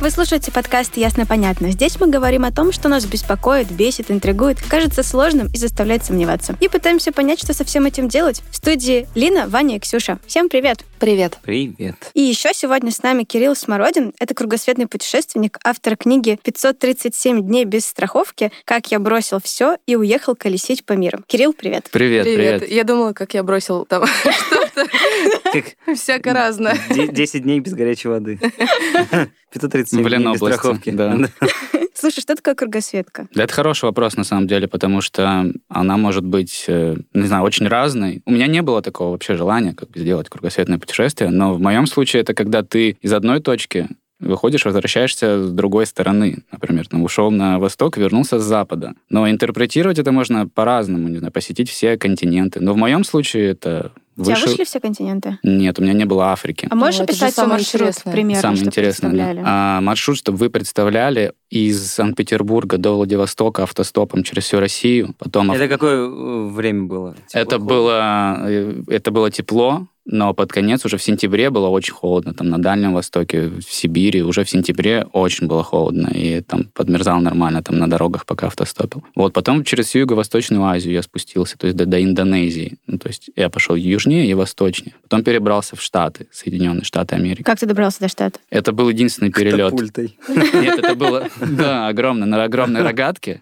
Вы слушаете подкаст «Ясно-понятно». Здесь мы говорим о том, что нас беспокоит, бесит, интригует, кажется сложным и заставляет сомневаться. И пытаемся понять, что со всем этим делать. В студии Лина, Ваня и Ксюша. Всем привет! Привет. Привет. И еще сегодня с нами Кирилл Смородин. Это кругосветный путешественник, автор книги «537 дней без страховки. Как я бросил все и уехал колесить по миру». Кирилл, привет! Привет, Привет. привет. Я думала, как я бросил там что-то Как всяко разное. де- 10 дней без горячей воды. 537 В дней без страховки. да. Слушай, что такое кругосветка? Да, это хороший вопрос, на самом деле, потому что она может быть, э, не знаю, очень разной. У меня не было такого вообще желания как бы сделать кругосветное путешествие, но в моем случае это когда ты из одной точки выходишь, возвращаешься с другой стороны. Например, там, ушел на восток, вернулся с запада. Но интерпретировать это можно по-разному, не знаю, посетить все континенты. Но в моем случае это У тебя выше... вышли все континенты? Нет, у меня не было Африки. А можешь Ну, это же описать свой маршрут интересное. примерно, Самое интересное, да. А, маршрут, чтобы вы представляли, из Санкт-Петербурга до Владивостока автостопом через всю Россию. Потом Это какое э, время было? это Тепло, было, э, это было тепло, но под конец уже в сентябре было очень холодно. Там на Дальнем Востоке, в Сибири уже в сентябре очень было холодно. И там подмерзал нормально там на дорогах, пока автостопил. Вот потом через всю Юго-Восточную Азию я спустился, то есть до, до Индонезии. Ну, то есть я пошел южнее и восточнее. Потом перебрался в Штаты, Соединенные Штаты Америки. Как ты добрался до штата? Это был единственный перелет. Катапультой. Нет, это было, да, огромно, на огромной рогатке.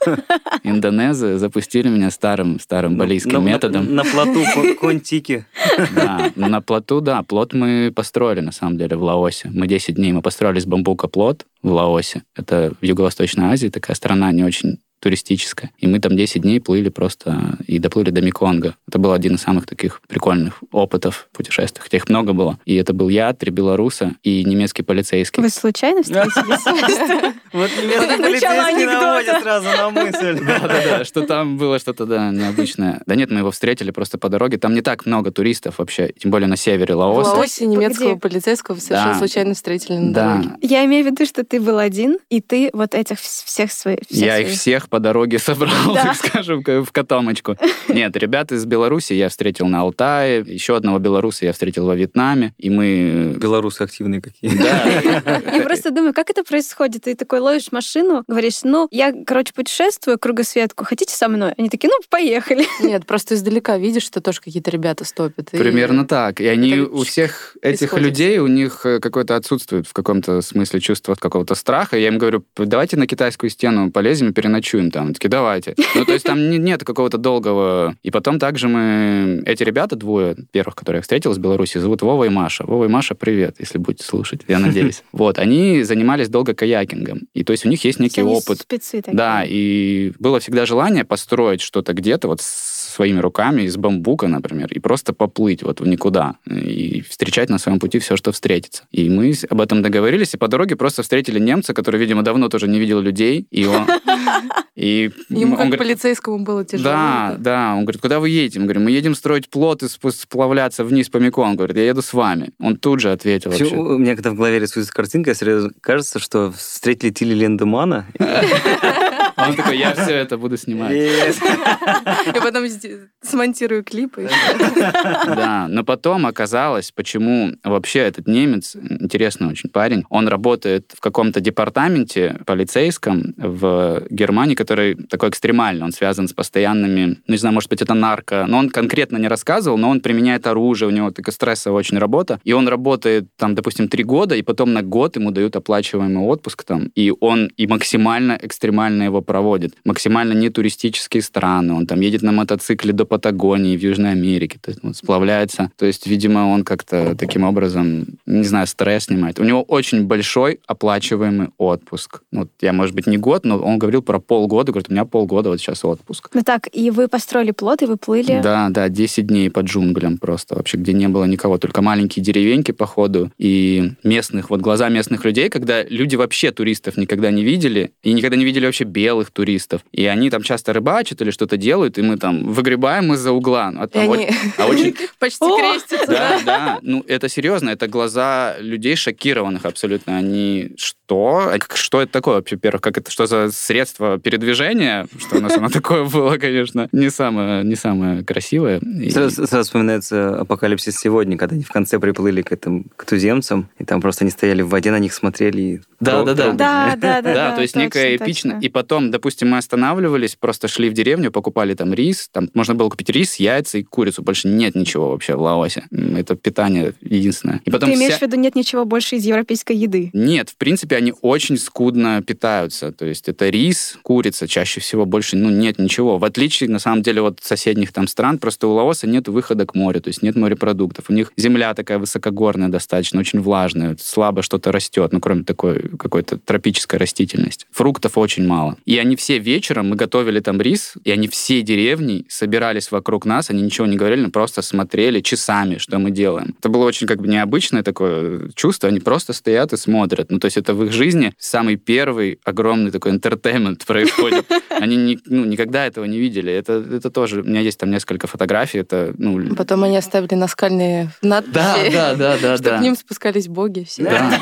Индонезы запустили меня старым, старым балийским На- методом. На плоту Кон- Контики. Да, на плоту, да, плот мы построили, на самом деле, в Лаосе. Мы 10 дней, мы построили из бамбука плот в Лаосе. Это в Юго-Восточной Азии, такая страна не очень туристическая. И мы там 10 дней плыли просто и доплыли до Меконга. Это был один из самых таких прикольных опытов в путешествиях. Хотя их много было. И это был я, три белоруса и немецкий полицейский. Вы случайно встретились? Вот немецкий полицейский наводит сразу на мысль. Да-да-да, что там было что-то, да, необычное. Да нет, мы его встретили просто по дороге. Там не так много туристов вообще, тем более на севере В Лаоса. Лаосе немецкого полицейского совершенно случайно встретили на Да, дороге. Я имею в виду, что ты был один, и ты вот этих вс- всех своих... я их всех по дороге собрал, Да. так скажем, в котомочку. Нет, ребят из Беларуси я встретил на Алтае, еще одного белоруса я встретил во Вьетнаме, и мы... Белорусы активные какие. Да, Я просто думаю, как это происходит? Ты такой ловишь машину, говоришь, ну, я, короче, путешествую кругосветку, хотите со мной? Они такие, ну, поехали. Нет, просто издалека видишь, что тоже какие-то ребята стопят. и- Примерно так. И они это у всех этих исходит. людей, у них э, какое-то отсутствует в каком-то смысле чувство какого-то страха. Я им говорю, давайте на китайскую стену полезем и переночуем там. Они такие, давайте. Ну, то есть там не- нет какого-то долгого... И потом также мы... Эти ребята, двое первых, которые я встретил из Беларуси, зовут Вова и Маша. Вова и Маша, привет, если будете слушать, я надеюсь. Вот, они занимались долго каякингом. И то есть у них есть некий опыт. спецы такие. Да, и было всегда желание построить что-то где-то вот своими руками из бамбука, например, и просто поплыть вот в никуда и встречать на своем пути все, что встретится. И мы об этом договорились, и по дороге просто встретили немца, который, видимо, давно тоже не видел людей, и он... И Ему он как говорит, полицейскому было тяжело. да, да. Он говорит, куда вы едете? Мы говорим, мы едем строить плот и сплавляться вниз по Меконгу. Он говорит, я еду с вами. Он тут же ответил Вообще, вообще. У меня когда в голове рисуется картинка, сразу кажется, что встретили Тилли Лендемана. Он такой, я все это буду снимать. Я потом смонтирую клипы. Да, но потом оказалось, почему вообще этот немец, интересный очень парень, он работает в каком-то департаменте полицейском в Германии, который такой экстремальный, он связан с постоянными, ну, не знаю, может быть, это нарко, но он конкретно не рассказывал, но он применяет оружие, у него такая стрессовая очень работа, и он работает там, допустим, три года, и потом на год ему дают оплачиваемый отпуск там, и он и максимально экстремально его проводит, максимально не туристические страны, он там едет на мотоцикле до Патагонии в Южной Америке, то есть он сплавляется, то есть, видимо, он как-то таким образом, не знаю, стресс снимает. У него очень большой оплачиваемый отпуск. Вот я, может быть, не год, но он говорил про полгода, говорит, у меня полгода вот сейчас отпуск. Ну так, и вы построили плот, и вы плыли. Да, да, 10 дней по джунглям просто, вообще, где не было никого, только маленькие деревеньки, походу, и местных, вот глаза местных людей, когда люди вообще туристов никогда не видели, и никогда не видели вообще белых туристов, и они там часто рыбачат или что-то делают, и мы там выгребаем из-за угла. А И там они очень- а очень почти крестятся. да, да. Ну, это серьезно. Это глаза людей шокированных абсолютно. Они что? А Что это такое вообще, во-первых? Как это, что за средство средство передвижения, что у нас оно такое было, конечно, не самое, не самое красивое. И- Сразу, сразу вспоминается апокалипсис сегодня, когда они в конце приплыли к этим к туземцам, и там просто они стояли в воде, на них смотрели. и Да, да, да. Да, да, да. Да, то есть некое эпично. И потом, допустим, мы останавливались, просто шли в деревню, покупали там рис, там можно было купить рис, яйца и курицу. Больше нет ничего вообще в Лаосе. Это питание единственное. И потом Ты имеешь вся- в виду, нет ничего больше из европейской еды? Нет, в принципе, они очень скудно питаются. То есть это рис, курица, чаще всего больше, ну, нет ничего. В отличие, на самом деле, от соседних там стран, просто у Лаоса нет выхода к морю, то есть нет морепродуктов. У них земля такая высокогорная достаточно, очень влажная, слабо что-то растет, ну, кроме такой какой-то тропической растительности. Фруктов очень мало. И они все вечером, мы готовили там рис, и они все деревни собирались вокруг нас, они ничего не говорили, просто смотрели часами, что мы делаем. Это было очень как бы необычное такое чувство, они просто стоят и смотрят. Ну, то есть это в их жизни самый первый огромный такой интертеймент происходит. Они ни- ну, никогда этого не видели. Это, это тоже... У меня есть там несколько фотографий, это, ну... Потом они оставили наскальные надписи, Да, да, да, да, что да. к ним спускались боги все. Да.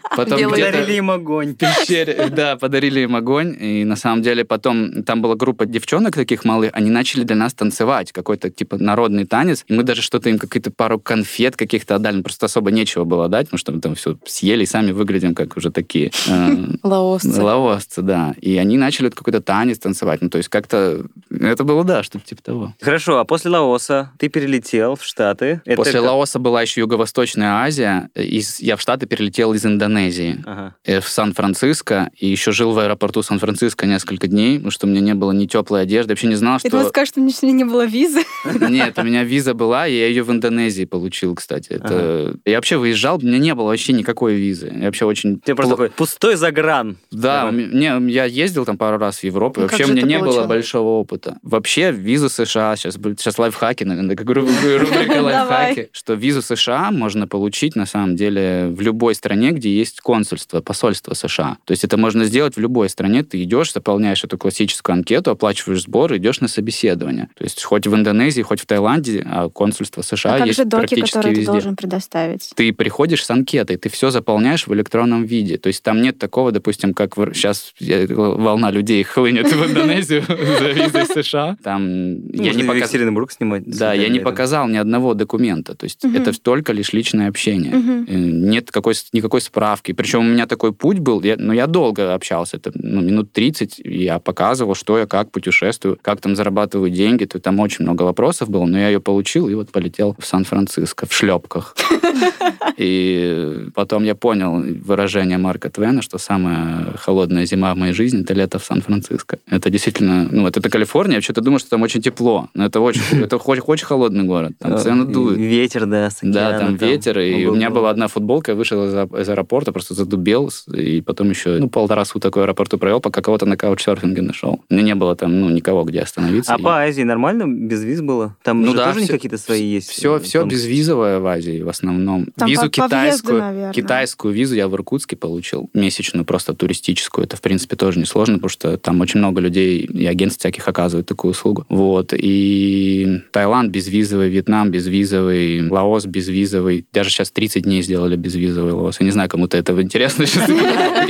Потом Подарили им огонь. пещере, да, подарили им огонь, и на самом деле потом там была группа девчонок таких малых, они начали для нас танцевать, какой-то типа народный танец, и мы даже что-то им, какие-то пару конфет каких-то отдали, ну, просто особо нечего было дать, потому что мы там все съели и сами выглядим как уже такие э, Лаосцы. лаосцы, да. И они начали какой-то танец танцевать, ну, то есть как-то это было, да, что-то типа того. Хорошо, а после Лаоса ты перелетел в Штаты. Это После как- Лаоса была еще Юго-Восточная Азия, из, я в Штаты перелетел из Индонезии. Ага. э, в Сан-Франциско и еще жил в аэропорту Сан-Франциско несколько дней, потому что у меня не было ни теплой одежды. Я вообще не знал, Я думала, что... скажешь, что у меня не было визы. Нет, у меня виза была, и я ее в Индонезии получил, кстати. Это... Я вообще выезжал, у меня не было вообще никакой визы. Я вообще очень... Ты просто такой пустой загран. Да, Ага. у меня- не, я ездил там пару раз в Европу, и Ну, как вообще у меня ты не было получил? большого опыта. Вообще, визу США, сейчас, будет- сейчас лайфхаки, наверное, как ру- рубрика лайфхаки, что визу США можно получить, на самом деле, в любой стране, где есть консульство, посольство США. То есть это можно сделать в любой стране. Ты идешь, заполняешь эту классическую анкету, оплачиваешь сбор, идешь на собеседование. То есть хоть в Индонезии, хоть в Таиланде, а консульство США А как есть же доки, практически которые ты везде должен предоставить? ты приходишь с анкетой, ты все заполняешь в электронном виде. То есть там нет такого, допустим, как сейчас волна людей хлынет в Индонезию за визой США. Там я не. Екатеринбург снимать. Да, я не показал ни одного документа. То есть это только лишь личное общение. Э, Нет какой, никакой справки. Причем у меня такой путь был, я, ну, я долго общался, это ну, минут 30, и я показывал, что я, как путешествую, как там зарабатываю деньги. То там очень много вопросов было, но я ее получил и вот полетел в Сан-Франциско в шлепках. И потом я понял выражение Марка Твена, что самая холодная зима в моей жизни — это лето в Сан-Франциско. Это действительно, ну, вот это Калифорния, я что-то думал, что там очень тепло, но это очень, это очень, очень холодный город, там постоянно дует. Ветер, да, с Да, океана, там ветер, и у меня была одна футболка, я вышел из, из аэропорта, просто задубел, и потом еще ну, полтора суток в аэропорту провел, пока кого-то на каучсерфинге нашел. У меня не было там ну, никого, где остановиться. А И по Азии нормально без виз было? Там Ну же да, тоже всё- какие-то свои есть? Все, э, все безвизовое в Азии в основном. Там визу по- по въезду, китайскую, китайскую визу я в Иркутске получил, месячную, просто туристическую. Это, в принципе, тоже несложно, потому что там очень много людей и агентств всяких оказывают такую услугу. Вот. И Таиланд безвизовый, Вьетнам безвизовый, Лаос безвизовый. Даже сейчас 30 дней сделали безвизовый Лаос. Я не знаю, кому-то это интересно. сейчас.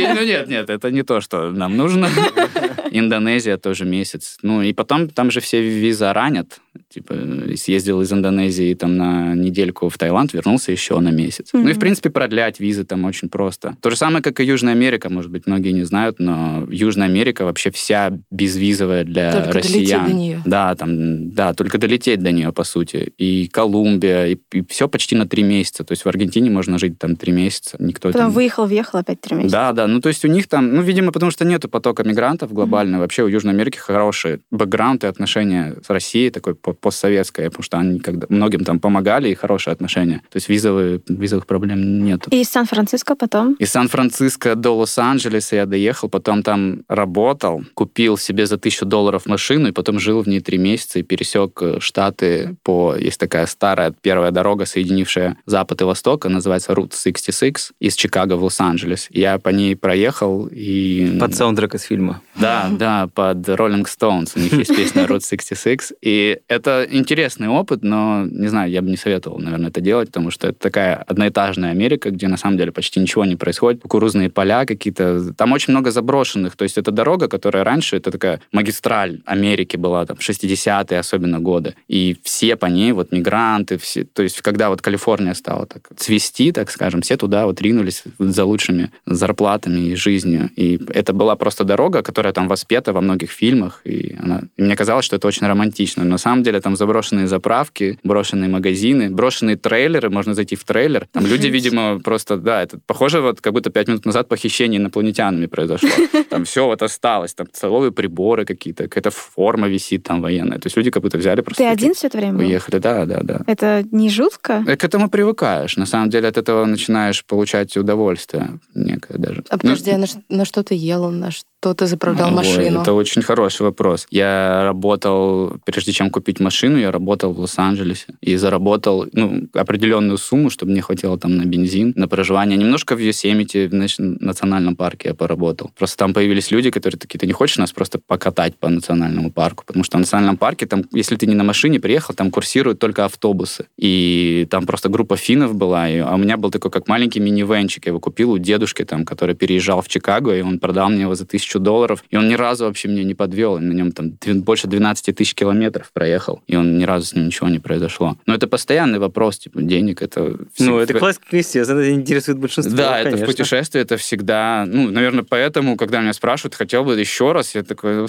Ну нет, нет, это не то, что нам нужно. Индонезия тоже месяц. Ну и потом там же все виза ранят. Типа съездил из Индонезии там на недельку в Таиланд, вернулся еще на месяц. Ну и в принципе продлять визы там очень просто. То же самое, как и Южная Америка, может быть, многие не знают, но Южная Америка вообще вся безвизовая для Только россиян. до нее. Да, там, да, только долететь до нее, по сути. И Колумбия, и, все почти на три месяца. То есть в Аргентине можно жить там три месяца. Никто Потом там... выехал, въехал опять три месяца. Да, да. Ну, то есть у них там, ну, видимо, потому что нету потока мигрантов глобально. Вообще у Южной Америки хороший бэкграунд и отношения с Россией, такой по- постсоветское, потому что они когда многим там помогали, и хорошие отношения. То есть визовые, визовых проблем нету. И из Сан-Франциско потом? Из Сан-Франциско до Лос-Анджелеса я доехал, потом там работал, купил себе за тысячу долларов машину, и потом жил в ней три месяца и пересек э, Штаты по... Есть такая старая первая дорога, соединившая Запад и Восток, она называется Route 66, из Чикаго в Лос-Анджелес. Лос-Анджелес. Я по ней проехал и... Под саундтрек из фильма. Да, да, под Rolling Stones. У них есть песня Route 66. И это интересный опыт, но, не знаю, я бы не советовал, наверное, это делать, потому что это такая одноэтажная Америка, где на самом деле почти ничего не происходит. Кукурузные поля какие-то. Там очень много заброшенных. То есть это дорога, которая раньше, это такая магистраль Америки была, там, 60-е особенно годы. И все по ней, вот мигранты, все, то есть когда вот Калифорния стала так цвести, так скажем, все туда вот ринулись за лучшими зарплатами и жизнью. И это была просто дорога, которая там воспета во многих фильмах, и, она, и мне казалось, что это очень романтично. Но на самом деле там заброшенные заправки, брошенные магазины, брошенные трейлеры, можно зайти в трейлер. Там люди, видимо, просто, да, это похоже, вот как будто пять минут назад похищение инопланетянами произошло. Там все вот осталось, там столовые приборы какие-то, какая-то форма висит там военная. То есть люди как будто взяли просто... Ты один все это время был? Уехали, да, да, да. Это не жутко? К этому привыкаешь. На самом деле от этого начинаешь получать удовольствие некое даже. А подожди, а на, на что ты ел? На что ты заправлял Ой, машину? Это очень хороший вопрос. Я работал, прежде чем купить машину, я работал в Лос-Анджелесе и заработал ну, определенную сумму, чтобы мне хватило там на бензин, на проживание. Немножко в Йосемите, в национальном парке я поработал. Просто там появились люди, которые такие, ты не хочешь нас просто покатать по национальному парку? Потому что в национальном парке, там, если ты не на машине приехал, там курсируют только автобусы. И там просто группа финнов была, и, а у меня был такой как маленький минивенчик. Я его купил у дедушки, там, который переезжал в Чикаго, и он продал мне его за тысячу долларов. И он ни разу вообще меня не подвел. И на нем там больше 12 тысяч километров проехал. И он ни разу с ним ничего не произошло. Но это постоянный вопрос, типа, денег. Это Ну, всег- это классика, естественно, это интересует большинство, да, это в конечно. путешествии, это всегда, ну, наверное, поэтому, когда меня спрашивают, хотел бы еще раз, я такой.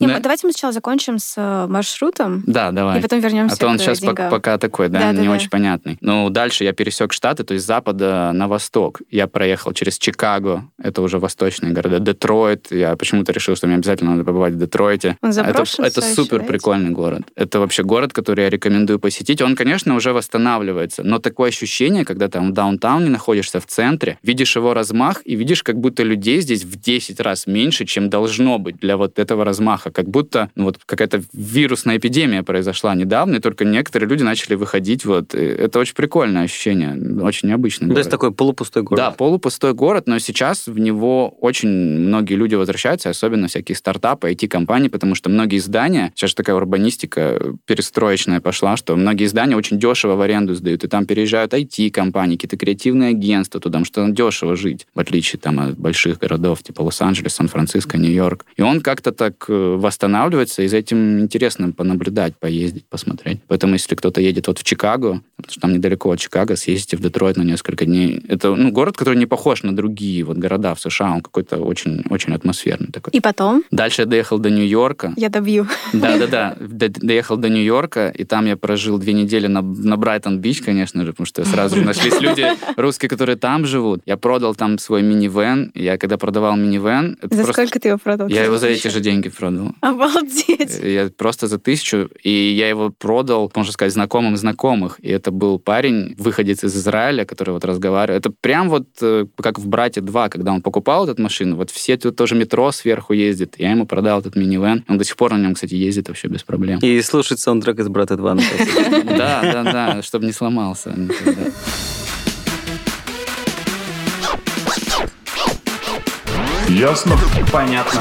Не, Да. мы- Давайте мы сначала закончим с э, маршрутом, Да, давай. и потом вернемся А то он к сейчас пока такой, да, не Да-да-да. очень понятный. Ну, дальше я пересек штаты, то есть с запада на восток. Я проехал через Чикаго, это уже восточные города, Детройт. Я почему-то решил, что мне обязательно надо побывать в Детройте. Он это это супер прикольный город. Это вообще город, который я рекомендую посетить. Он, конечно, уже восстанавливается, но такое ощущение, когда там в даунтауне находишься в центре, видишь его размах и видишь, как будто людей здесь в 10 раз меньше, чем должно быть для вот этого размаха. Как будто ну, вот какая-то вирусная эпидемия произошла недавно, и только некоторые люди начали выходить. Вот. И Это очень прикольное ощущение, очень необычный Ну, То есть такой полупустой город. Да, полупустой город, но сейчас в него очень многие люди возвращаются, особенно всякие стартапы, IT-компании, потому что многие здания, сейчас же такая урбанистика перестроечная пошла, что многие здания очень дешево в аренду сдают, и там переезжают IT-компании, какие-то креативные агентства туда, потому что там дешево жить, в отличие там от больших городов, типа Лос-Анджелес, Сан-Франциско, Нью-Йорк. И он как-то так э, восстанавливается, и за этим интересно понаблюдать, поездить, посмотреть. Поэтому, если кто-то едет вот в Чикаго, потому что там недалеко от Чикаго, съездите в Детройт на несколько дней. Это ну, город, который не похож на другие вот города в США, он какой-то очень, очень атмосферный такой. И потом Дальше я доехал до Нью-Йорка. я добью. Да-да-да, До- доехал до Нью-Йорка, и там я прожил две недели на, на Брайтон-Бич, конечно же, потому что сразу же нашлись люди русские, которые там живут. Я продал там свой минивэн. Я когда продавал минивэн... За просто- сколько ты его продал? Я его за эти же деньги продал. Обалдеть. Я просто за тысячу, и я его продал, можно сказать, знакомым знакомых. И это был парень, выходец из Израиля, который вот разговаривал. Это прям вот э, как в «Брате 2», когда он покупал эту машину, вот все тут тоже метро сверху ездит. Я ему продал этот минивэн. Он до сих пор на нем, кстати, ездит вообще без проблем. И слушать саундтрек из «Брата 2». например. Да, да, да, чтобы не сломался никогда. Ясно? Понятно.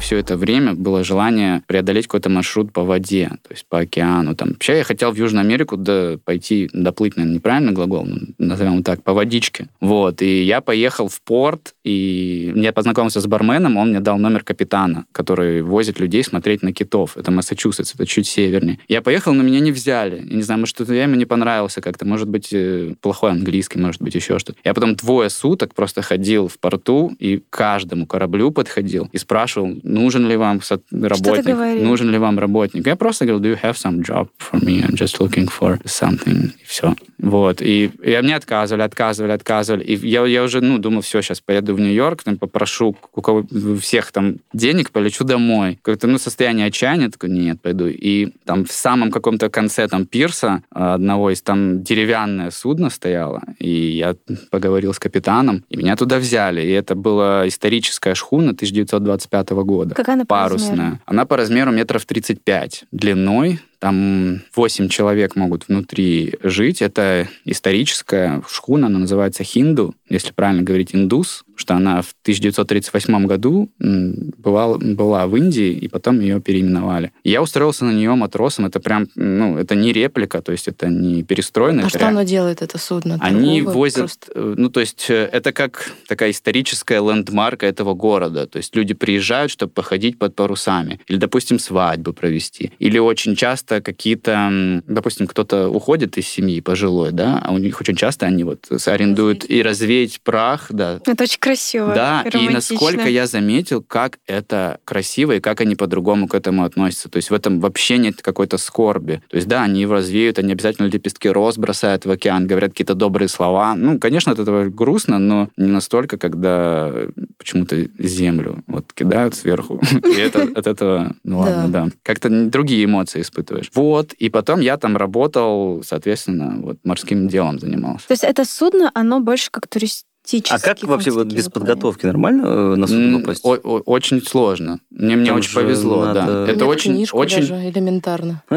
Все это время было желание преодолеть какой-то маршрут по воде, то есть по океану. Там. Вообще я хотел в Южную Америку да, пойти, доплыть, наверное, неправильно глагол, но назовем так, по водичке. Вот, и я поехал в порт, и я познакомился с барменом, он мне дал номер капитана, который возит людей смотреть на китов. Это Массачусетс, это чуть севернее. Я поехал, но меня не взяли. Я не знаю, может, что-то я ему не понравился как-то, может быть, э, плохой английский, может быть, еще что-то. Я потом двое суток просто ходил в порту и каждому кораблю подходил и спрашивал, нужен ли вам работник, нужен ли вам работник. Я просто говорил, do you have some job for me? I'm just looking for something. И все. Вот. И, и мне отказывали, отказывали, отказывали. И я, я уже, ну, думал, все, сейчас поеду в Нью-Йорк, там попрошу у кого всех там денег, полечу домой. Как-то, ну, состояние отчаяния, такой, нет, пойду. И там в самом каком-то конце там пирса а, одного из там деревянное судно стояло, и я поговорил с капитаном, и меня туда взяли. И это была историческая шхуна 1925 года. Какая она по парусная. размеру? Она по размеру метров 35 длиной, Там 8 человек могут внутри жить. Это историческая шхуна, она называется Хинду, если правильно говорить, индус, что она в 1938 году бывала, была в Индии, и потом ее переименовали. Я устроился на нее матросом. Это прям, ну, это не реплика, то есть это не перестроено. А что реально. оно делает, это судно? Они возят, просто? э, ну, то есть э, это как такая историческая лендмарка этого города. То есть люди приезжают, чтобы походить под парусами. Или, допустим, свадьбу провести. Или очень часто какие-то, м, допустим, кто-то уходит из семьи пожилой, да, а у них очень часто они вот арендуют и развеять прах, да, Это очень красиво. да, и романтично. насколько я заметил, как это красиво и как они по-другому к этому относятся. То есть в этом вообще нет какой-то скорби. То есть да, они его развеют, они обязательно лепестки роз бросают в океан, говорят какие-то добрые слова. Ну, конечно, от этого грустно, но не настолько, когда почему-то землю вот кидают сверху. И это от этого, ну ладно, да. Как-то другие эмоции испытываешь. Вот, и потом я там работал, соответственно, вот морским делом занимался. То есть это судно, оно больше как туристический. А как вообще вот без подготовки нормально э, на судно М, попасть? о- о- Очень сложно. Мне, мне очень повезло, надо- да. Это Нет, очень, книжку очень. даже элементарно.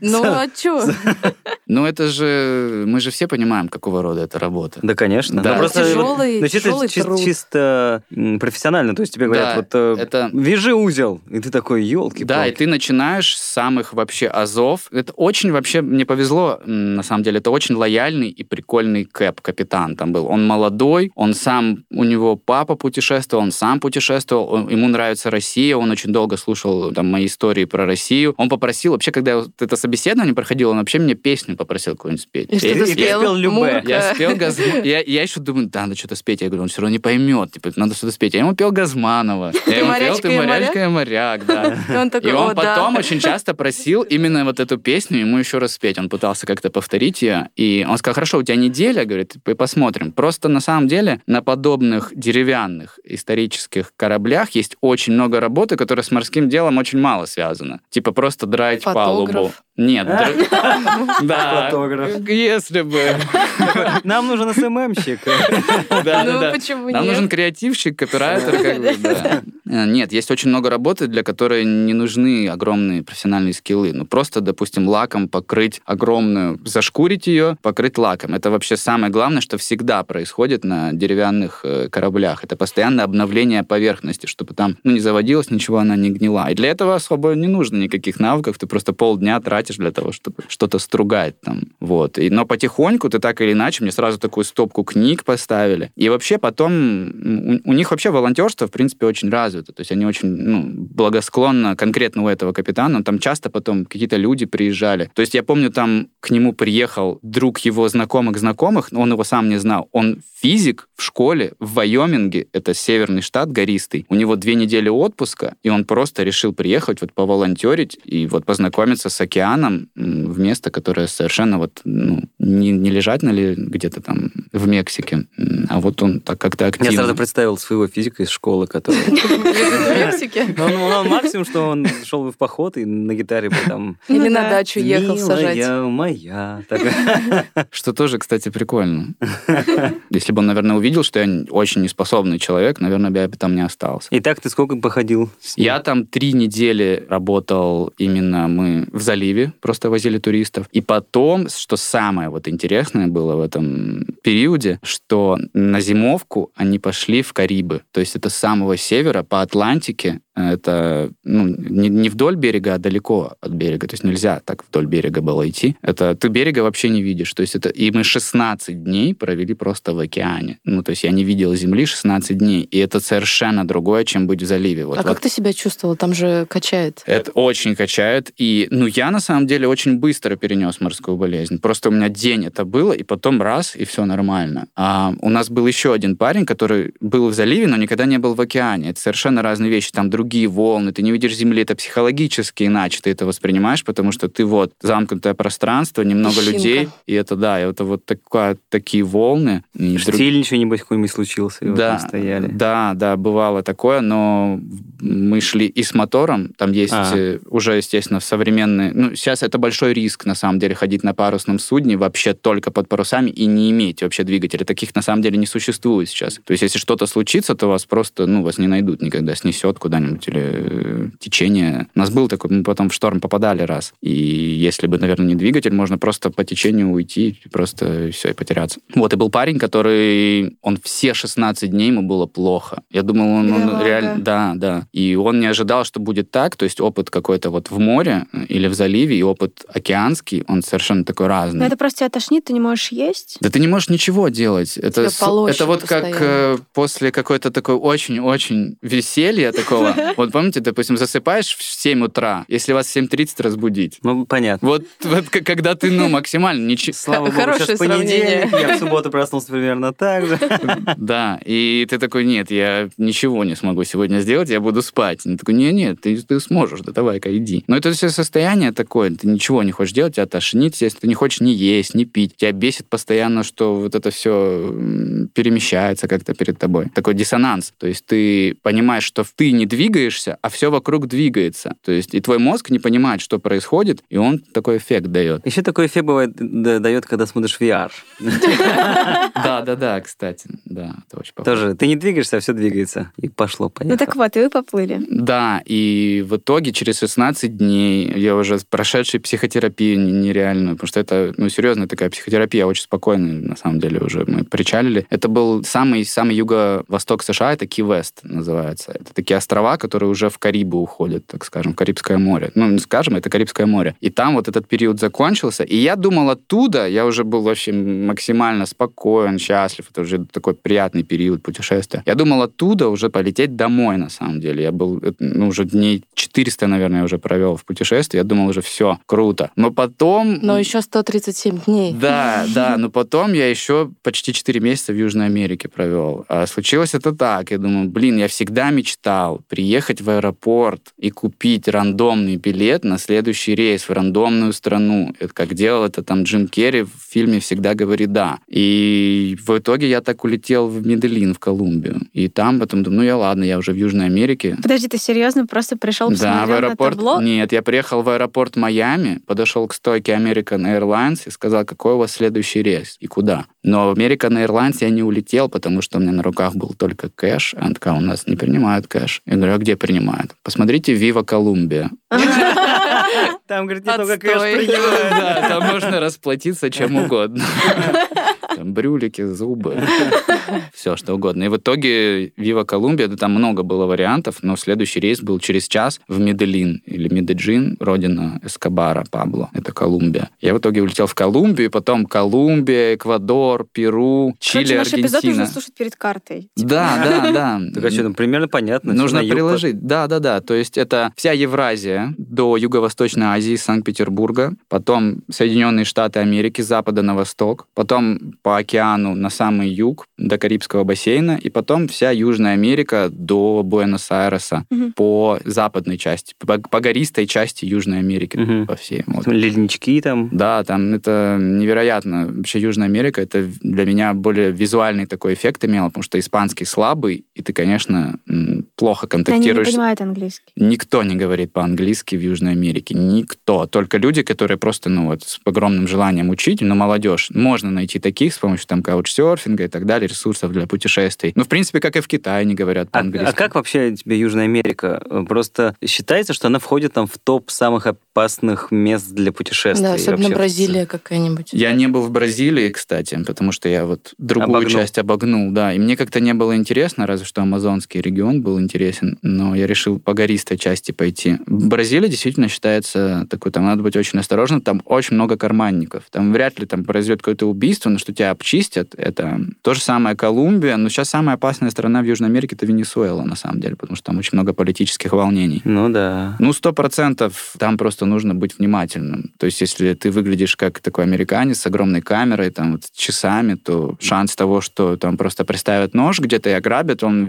Ну, а что? Ну, это же. Мы же все понимаем, какого рода это работа. Да, конечно. Да. Ну, просто, Тяжелый- ну, чисто, профессионально. То есть тебе говорят, вот э, это- вяжи узел. И ты такой, елки Да, и ты начинаешь с самых вообще азов. Это очень вообще, мне повезло, на самом деле, это очень лояльный и прикольный Кэп, капитан там был. Он молодой, он сам, у него папа путешествовал, он сам путешествовал, он- ему нравится Россия, он очень долго слушал там мои истории про Россию. Он попросил, вообще, когда вот это собеседование проходило, он вообще мне песню попросил какую-нибудь спеть. И что Я- ты и ты спел? спел любэ. Я спел Газманова. Я, я еще думаю, да, надо что-то спеть. Я говорю, он все равно не поймет. Типа, надо что-то спеть. Я ему пел Газманова. Я ему пел «Ты морячка и моряк», да. И он потом очень часто просил именно вот эту песню ему еще раз спеть. Он пытался как-то повторить ее. И он сказал, хорошо, у тебя неделя, говорит, и посмотрим. Просто на самом деле на подобных деревянных исторических кораблях есть очень много работы, которая с морским делом очень мало связана. Типа просто драить Фотограф. палубу. Нет. др- Да. Фотограф. Если бы. Нам нужен СММщик. Да, Ну, да, да. почему Нам нет? нужен креативщик, копирайтер, как бы, да. Э, Нет, есть очень много работы, для которой не нужны огромные профессиональные скиллы. Ну, просто, допустим, лаком покрыть огромную, зашкурить ее, покрыть лаком. Это вообще самое главное, что всегда происходит на деревянных э, кораблях. Это постоянное обновление поверхности, чтобы там ну, не заводилось ничего, она не гнила. И для этого особо не нужно никаких навыков, ты просто полдня тратишь для того, чтобы что-то стругать там. Вот. И, но потихоньку ты так или иначе, мне сразу такую стопку книг поставили. И вообще потом у, у них вообще волонтерство, в принципе, очень развито. То есть они очень ну, благосклонно конкретно у этого капитана. Там часто потом какие-то люди приезжали. То есть я помню, там к нему приехал друг его знакомых знакомых, он его сам не знал. Он физик в школе в Вайоминге, это северный штат гористый. У него две недели отпуска, и он просто решил приехать, вот поволонтерить и вот познакомиться с океаном м, в место, которое совершенно вот ну, не, не лежать на ли где-то там в Мексике, а вот он так как-то Я активно. сразу представил своего физика из школы, который... В Мексике. Ну, Он, он максимум, что он шел бы в поход и на гитаре бы там... Или Ну на да. дачу ехал сажать. «Милая моя. Что тоже, кстати, прикольно. Если бы он, наверное, увидел, что я очень неспособный человек, наверное, бы я бы там не остался. И так ты сколько походил? Я там три недели работал именно мы в заливе, просто возили туристов. И потом, что самое вот интересное было в этом периоде, что на зимовку они пошли в Карибы. То есть это с самого севера по Атлантике. Это ну, не, не вдоль берега, а далеко от берега. То есть нельзя так вдоль берега было идти. Это ты берега вообще не видишь. То есть это... И мы 16 дней провели просто в океане. Ну, то есть я не видел земли 16 дней. И это совершенно другое, чем быть в заливе. Вот А в как ты себя чувствовал? Там же качает. это очень качает. И, ну, я на самом деле очень быстро перенес морскую болезнь. Просто у меня день это было, и потом раз, и все нормально. А у нас был еще один парень, который был в заливе, но никогда не был в океане. Это совершенно разные вещи. Там другие волны, ты не видишь земли. Это психологически иначе ты это воспринимаешь, потому что ты вот замкнутое пространство, немного Песчинка. людей, и это, да, и это вот такая, такие волны. И друг- Штиль ничего-нибудь какой-нибудь случился, и вот да, там стояли. да, да, бывало такое, но мы шли и с мотором, там есть А. э, уже, естественно, современные... Ну, сейчас это большой риск, на самом деле, ходить на парусном судне вообще только под парусами и не иметь вообще двигателя. Таких, на самом деле, не существует сейчас. То есть, если что-то случится, то вас просто, ну, вас не найдут никогда, снесет куда-нибудь или э, течение. У нас был такой, мы потом в шторм попадали раз. И если бы, наверное, не двигатель, можно просто по течению уйти, просто все, и потеряться. Вот, и был парень, который, он все 16 дней ему было плохо. Я думал, он, он реально, да, да. И он не ожидал, что будет так, то есть опыт какой-то вот в море э, или в заливе, и опыт океанский, он совершенно такой разный. Но это просто тебя тошнит, ты не можешь есть. Да ты не можешь ничего делать. Это, это вот как постоянно. э, после какой-то такой очень-очень веселья такого. Вот помните, допустим, засыпаешь в 7 утра, если вас в 7.30 разбудить. Ну, понятно. Вот, вот когда ты, ну, максимально ничего... Слава богу, Хорошее сейчас понедельник, я в субботу проснулся примерно так же. Да, и ты такой, нет, я ничего не смогу сегодня сделать, я буду спать. И такой, нет, нет, ты, ты сможешь, да давай-ка иди. Но это все состояние такое, ты ничего не хочешь делать, тебя тошнит, если ты не хочешь ни есть, ни пить. Тебя бесит постоянно, что вот это все перемещается как-то перед тобой. Такой диссонанс. То есть ты понимаешь, что ты не двигаешься, а все вокруг двигается. То есть и твой мозг не понимает, что происходит, и он такой эффект дает. Еще такой эффект бывает, да, дает, когда смотришь VR. Да, да, да, кстати. Да, это очень похоже. Тоже ты не двигаешься, а все двигается. И пошло, Ну поехало. так вот, и вы поплыли. Да, и в итоге через 16 дней я уже прошедший психотерапию нереальную, потому что это, ну, серьезная такая психотерапия, очень спокойная, на самом деле, уже мы причалили. Это был самый, самый юго-восток США, это Ки-Вест называется. Это такие острова, которые уже в Карибы уходят, так скажем, в Карибское море. Ну, не скажем, это Карибское море. И там вот этот период закончился, и я думал оттуда, я уже был вообще максимально спокоен, счастлив, это уже такой приятный период путешествия. Я думал оттуда уже полететь домой, на самом деле. Я был, э, ну, уже дней 400, наверное, уже провел в путешествии. Я думал уже все, круто. Но потом... Но еще 137 дней. Да, да, но потом я еще почти 4 месяца в Южной Америке провел. А случилось это так. Я думаю, блин, я всегда мечтал приехать в аэропорт и купить рандомный билет на следующий рейс в рандомную страну. Это как делал это там Джим Керри в фильме «Всегда говори да». И в итоге я так улетел в Медellин, в Колумбию. И там потом думаю, ну я ладно, я уже в Южной Америке. Подожди, ты серьезно просто пришел, Да, в аэропорт. на табло? Нет, я приехал в аэропорт Майами, подошел к стойке American Airlines и сказал, какой у вас следующий рейс и куда. Но в American Airlines я не улетел, потому что у меня на руках был только кэш. Она такая, у нас не принимают кэш. Я говорю, где принимают? Посмотрите Viva Колумбия. Там, говорит, не только кэш принимают. Да, там можно расплатиться чем угодно. Там брюлики, зубы, все что угодно. И в итоге Вива Колумбия, да, там много было вариантов, но следующий рейс был через час в Медellин или Медеджин, родина Эскобара Пабло. Это Колумбия. Я в итоге улетел в Колумбию, потом Колумбия, Эквадор, Перу, Чили, Короче, наш эпизод Аргентина. нужно слушать перед картой. Да, да, да. Так а что, ну, примерно понятно. Нужно приложить. Да, да, да. То есть это вся Евразия до Юго-Восточной Азии, Санкт-Петербурга, потом Соединенные Штаты Америки с запада на восток, потом по океану на самый юг до Карибского бассейна, и потом вся Южная Америка до Буэнос-Айреса Мгм. по западной части, по, по гористой части Южной Америки Мгм. по всей. Вот. Леднички там. Да, там это невероятно. Вообще Южная Америка, это для меня более визуальный такой эффект имело, потому что испанский слабый, и ты, конечно, плохо Они не контактируешь. понимают английский. Никто не говорит по-английски в Южной Америке. Никто. Только люди, которые просто, ну вот, с огромным желанием учить, ну, молодежь. Можно найти таких с помощью там каучсерфинга и так далее, ресурсов для путешествий. Ну, в принципе, как и в Китае не говорят А, по-английски. а как вообще тебе Южная Америка? Просто считается, что она входит там в топ самых опасных мест для путешествий. Да, особенно вообще в Бразилия какая-нибудь. Я не был в Бразилии, кстати, потому что я вот другую Обогнул. часть обогнул, да. И мне как-то не было интересно, разве что амазонский регион был интересен, но я решил по гористой части пойти. Бразилия действительно считается такой, там надо быть очень осторожным, там очень много карманников. Там вряд ли там произойдет какое-то убийство, но что тебя обчистят, это то же самое Колумбия, но сейчас самая опасная страна в Южной Америке это Венесуэла, на самом деле, потому что там очень много политических волнений. Ну да. Ну, сто процентов там просто нужно быть внимательным. То есть, если ты выглядишь как такой американец с огромной камерой, там, вот, часами, то шанс того, что там просто приставят нож где-то и ограбят, он,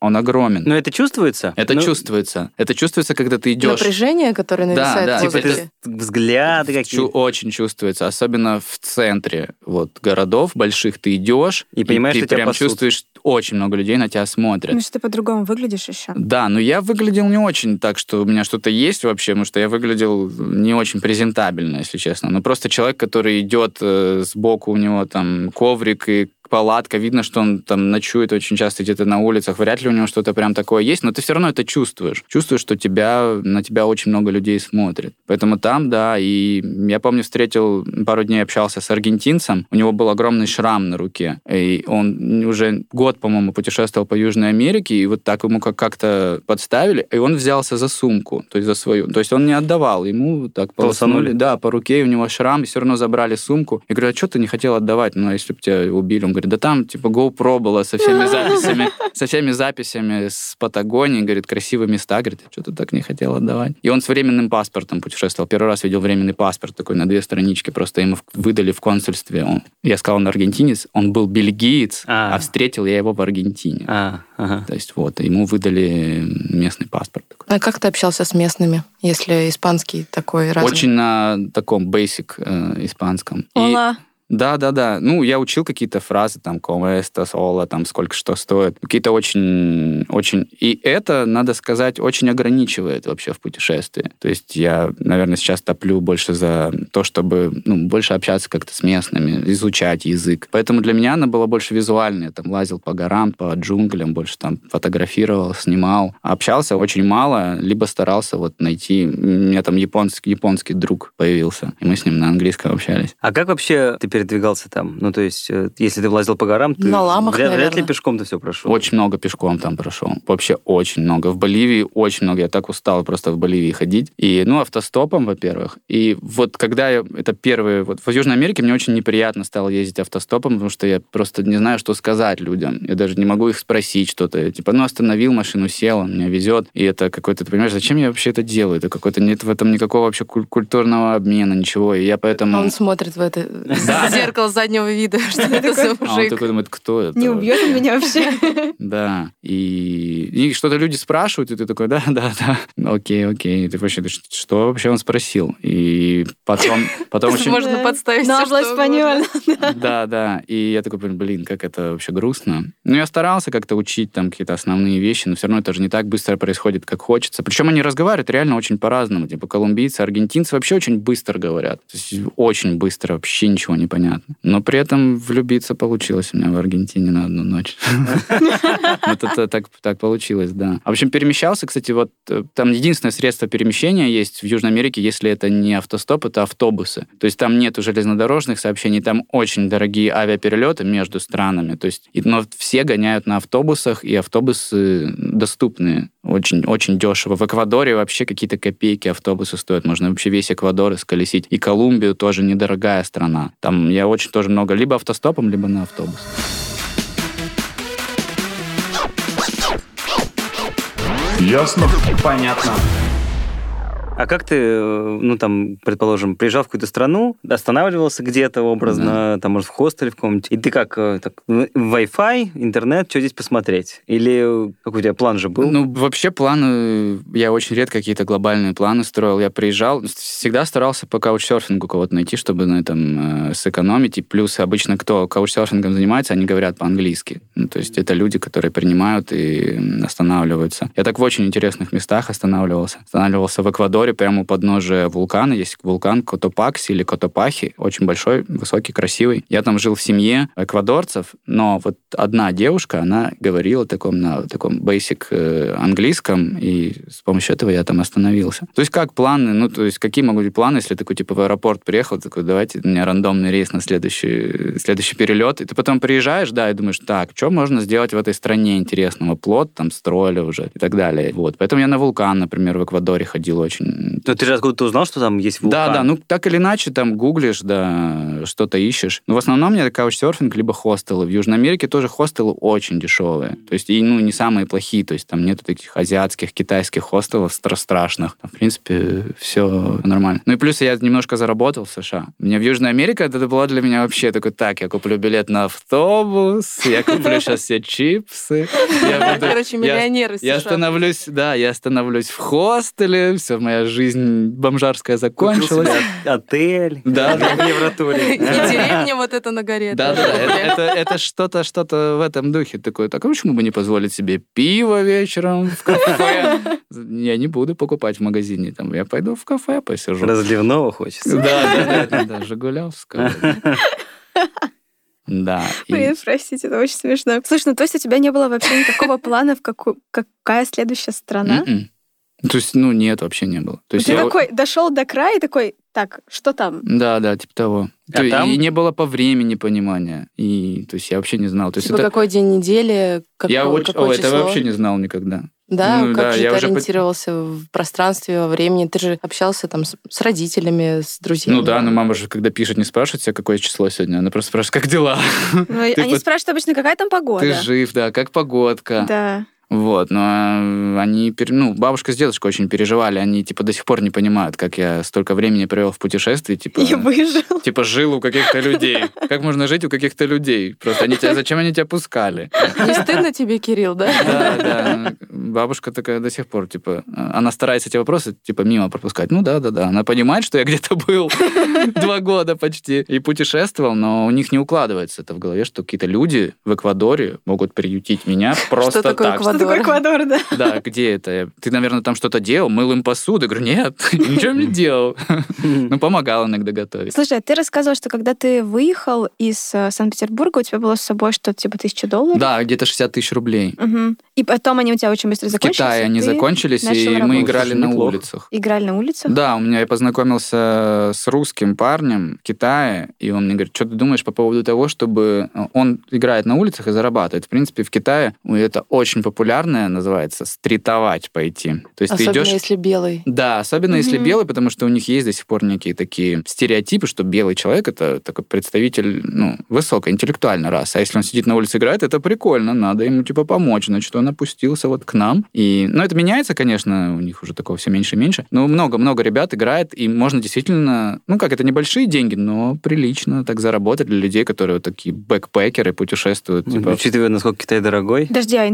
он огромен. Но это чувствуется? Это Ну, чувствуется. Это чувствуется, когда ты идешь. Напряжение, которое Да, нависает да, в Типа воздухе. ты взгляды Чу- какие очень чувствуется, особенно в центре вот городов больших ты идешь И понимаешь, ты что прям пасут. чувствуешь, очень много людей на тебя смотрят. Ну, что ты по-другому выглядишь еще. Да, но я выглядел не очень так, что у меня что-то есть вообще, потому что я выглядел не очень презентабельно, если честно. Но просто человек, который идет э, сбоку, у него там коврик и палатка, видно, что он там ночует очень часто где-то на улицах, вряд ли у него что-то прям такое есть, но ты все равно это чувствуешь. Чувствуешь, что тебя, на тебя очень много людей смотрит. Поэтому там, да, и я помню, встретил, пару дней общался с аргентинцем, у него был огромный шрам на руке, и он уже год, по-моему, путешествовал по Южной Америке, и вот так ему как-то подставили, и он взялся за сумку, то есть за свою. То есть он не отдавал, ему так полосанули, да, по руке, у него шрам, и все равно забрали сумку. Я говорю, а что ты не хотел отдавать? Ну, а если бы тебя убили? Он говорит, да там, типа, GoPro было со всеми записями, со всеми записями с Патагонии, говорит, красивые места, говорит, я что-то так не хотел отдавать. И он с временным паспортом путешествовал. Первый раз видел временный паспорт такой на две странички, просто ему выдали в консульстве. Он, я сказал, он аргентинец, он был бельгиец, а, а встретил я его в Аргентине. А, ага. То есть вот, ему выдали местный паспорт. А как ты общался с местными, если испанский такой разный? Очень на таком basic э, испанском. Ола. Да, да, да. Ну, я учил какие-то фразы, там, estas, hola, там, сколько что стоит. Какие-то очень, очень... И это, надо сказать, очень ограничивает вообще в путешествии. То есть я, наверное, сейчас топлю больше за то, чтобы, ну, больше общаться как-то с местными, изучать язык. Поэтому для меня она была больше визуальная. Там лазил по горам, по джунглям, больше там фотографировал, снимал. Общался очень мало, либо старался вот найти... У меня там японский, японский друг появился, и мы с ним на английском общались. А как вообще ты передвигался там? Ну, то есть, э, если ты лазил по горам, ты На ламах, вряд, наверное. вряд ли пешком ты все прошел. Очень много пешком там прошел. Вообще очень много. В Боливии очень много. Я так устал просто в Боливии ходить. И, ну, автостопом, во-первых. И вот когда я... Это первые... Вот в Южной Америке мне очень неприятно стало ездить автостопом, потому что я просто не знаю, что сказать людям. Я даже не могу их спросить что-то. Я, типа, ну, остановил машину, сел, он меня везет. И это какой-то... Ты понимаешь, зачем я вообще это делаю? Это какой-то... Нет в этом никакого вообще куль- культурного обмена, ничего. И я поэтому... Он смотрит в это зеркало заднего вида, что это за А он мужик. такой думает, кто это? Не убьет он меня вообще. Да. И, и что-то люди спрашивают, и ты такой, да, да, да, окей, окей. И ты вообще, ты что вообще он спросил? И потом, потом очень... Можно подставить Но habla что. Да, да. И я такой, блин, как это вообще грустно. Ну, я старался как-то учить там какие-то основные вещи, но все равно это же не так быстро происходит, как хочется. Причем они разговаривают реально очень по-разному. Типа колумбийцы, аргентинцы вообще очень быстро говорят. То есть очень быстро, вообще ничего не понятно. Но при этом влюбиться получилось у меня в Аргентине на одну ночь. Вот это так, получилось, да. В общем, перемещался, кстати, вот э, там единственное средство перемещения есть в Южной Америке, если это не автостоп, это автобусы. То есть там нету железнодорожных сообщений, там очень дорогие авиаперелеты между странами. То есть, но все гоняют на автобусах, и автобусы доступные. Очень, очень дешево. В Эквадоре вообще какие-то копейки автобусы стоят. Можно вообще весь Эквадор исколесить. И Колумбию тоже недорогая страна. Там я очень тоже много либо автостопом, либо на автобус. Ясно? Понятно. А как ты, э, ну, там, предположим, приезжал в какую-то страну, останавливался где-то образно, там, может, в хостеле в каком-нибудь, и ты как, э, так, в- Wi-Fi, интернет, что здесь посмотреть? Или э, какой у тебя план же был? Ну, вообще планы, я очень редко какие-то глобальные планы строил. Я приезжал, всегда старался по каучсерфингу кого-то найти, чтобы на этом э, сэкономить. И плюс обычно кто каучсерфингом занимается, они говорят по-английски. Ну, то есть это люди, которые принимают и останавливаются. Я так в очень интересных местах останавливался. Останавливался в Эквадоре, прямо у подножия вулкана. Есть вулкан Котопакси или Котопахи. Очень большой, высокий, красивый. Я там жил в семье эквадорцев, но вот одна девушка, она говорила таком, на таком basic э, английском, и с помощью этого я там остановился. То есть как планы, ну, то есть какие могут быть планы, если такой, типа, в аэропорт приехал, такой, давайте, у меня рандомный рейс на следующий, следующий перелет, и ты потом приезжаешь, да, и думаешь, так, что можно сделать в этой стране интересного? Плод там строили уже и так далее. Вот. Поэтому я на вулкан, например, в Эквадоре ходил очень Ну, ты же откуда-то узнал, что там есть вулкан? да, да, ну так или иначе, там гуглишь, да, что-то ищешь. Но в основном мне каучсерфинг либо хостелы. В Южной Америке тоже хостелы очень дешевые. То есть, и, ну, не самые плохие. То есть, там нету таких азиатских, китайских хостелов стра- страшных. Там, в принципе, все нормально. Ну и плюс я немножко заработал в США. Мне в Южной Америке это было для меня вообще такой, так, я куплю билет на автобус, я куплю сейчас все чипсы. я буду- Короче, я- миллионер из я США. остановлюсь, да, я остановлюсь в хостеле, все, моя жизнь бомжарская Купил закончилась. себе отель. Да, да. В Евротуре. И деревня вот это на горе. Да, да, это, что-то, что-то в этом духе такое. Так а почему бы не позволить себе пиво вечером в кафе? Я не буду покупать в магазине, там, я пойду в кафе посижу. Разливного хочется. Да, да, да, да, да, Жигулевского. Да. и- Блин, простите, это очень смешно. Слушай, ну то есть у тебя не было вообще никакого плана, в какую, какая следующая страна? Мгм. То есть, ну, нет, вообще не было. То есть Ты я- такой дошел до края и такой, так, что там? Да, да, типа того. А То там- И не было по времени понимания. И, то есть я вообще не знал. То есть Типа это... какой день недели, какое, я очень... какое О, это число? вообще не знал никогда. Да, Ну, как да, же я ты уже по- ориентировался в пространстве, во времени? Ты же общался там с, с родителями, с друзьями. Ну да, но мама же, когда пишет, не спрашивает себя, какое число сегодня. Она просто спрашивает, как дела? Ну, они под- спрашивают обычно, какая там погода? Ты жив, да, как погодка. Да. Вот, но э, они, ну, бабушка с дедушкой очень переживали, они, типа, до сих пор не понимают, как я столько времени провел в путешествии, типа... И выжил. Типа жил у каких-то людей. Как можно жить у каких-то людей? Просто они тебя, зачем они тебя пускали? Не стыдно тебе, Кирилл, да? Да, да. Бабушка такая до сих пор, типа, она старается эти вопросы, типа, мимо пропускать. Ну да, да, да. Она понимает, что я где-то был два года почти и путешествовал, но у них не укладывается это в голове, что какие-то люди в Эквадоре могут приютить меня просто так. Эквадор? Что такое Эквадор, да? Да, где это? Ты, наверное, там что-то делал, мыл им посуду. Я говорю, нет, ничего не делал. Ну, помогал иногда готовить. Слушай, а ты рассказывал, что когда ты выехал из э, Санкт-Петербурга, у тебя было с собой что-то типа тысяча долларов? Да, где-то 60 тысяч рублей. Мгм. И потом они у тебя очень быстро В закончились. Китае и они закончились, и мы играли на улицах. Играли на улицах? Да, у меня я познакомился с русским парнем в Китае, и он мне говорит, что ты думаешь по поводу того, чтобы... э, Он играет на улицах и зарабатывает. В принципе, в Китае это очень популярное, называется, стритовать пойти. То есть Особенно ты идешь... если белый. Да, особенно если Мгм. белый, потому что у них есть до сих пор некие такие стереотипы, что белый человек это такой представитель, ну, высокой интеллектуальной расы. А если он сидит на улице играет, это прикольно, надо ему типа помочь. Значит, он опустился вот к нам. И, ну, это меняется, конечно, у них уже такого все меньше и меньше. Но много-много ребят играет, и можно действительно, ну, как это небольшие деньги, но прилично так заработать для людей, которые вот такие бэкпекеры, путешествуют. Типа, Учитывая, насколько Китай дорогой. Подожди, а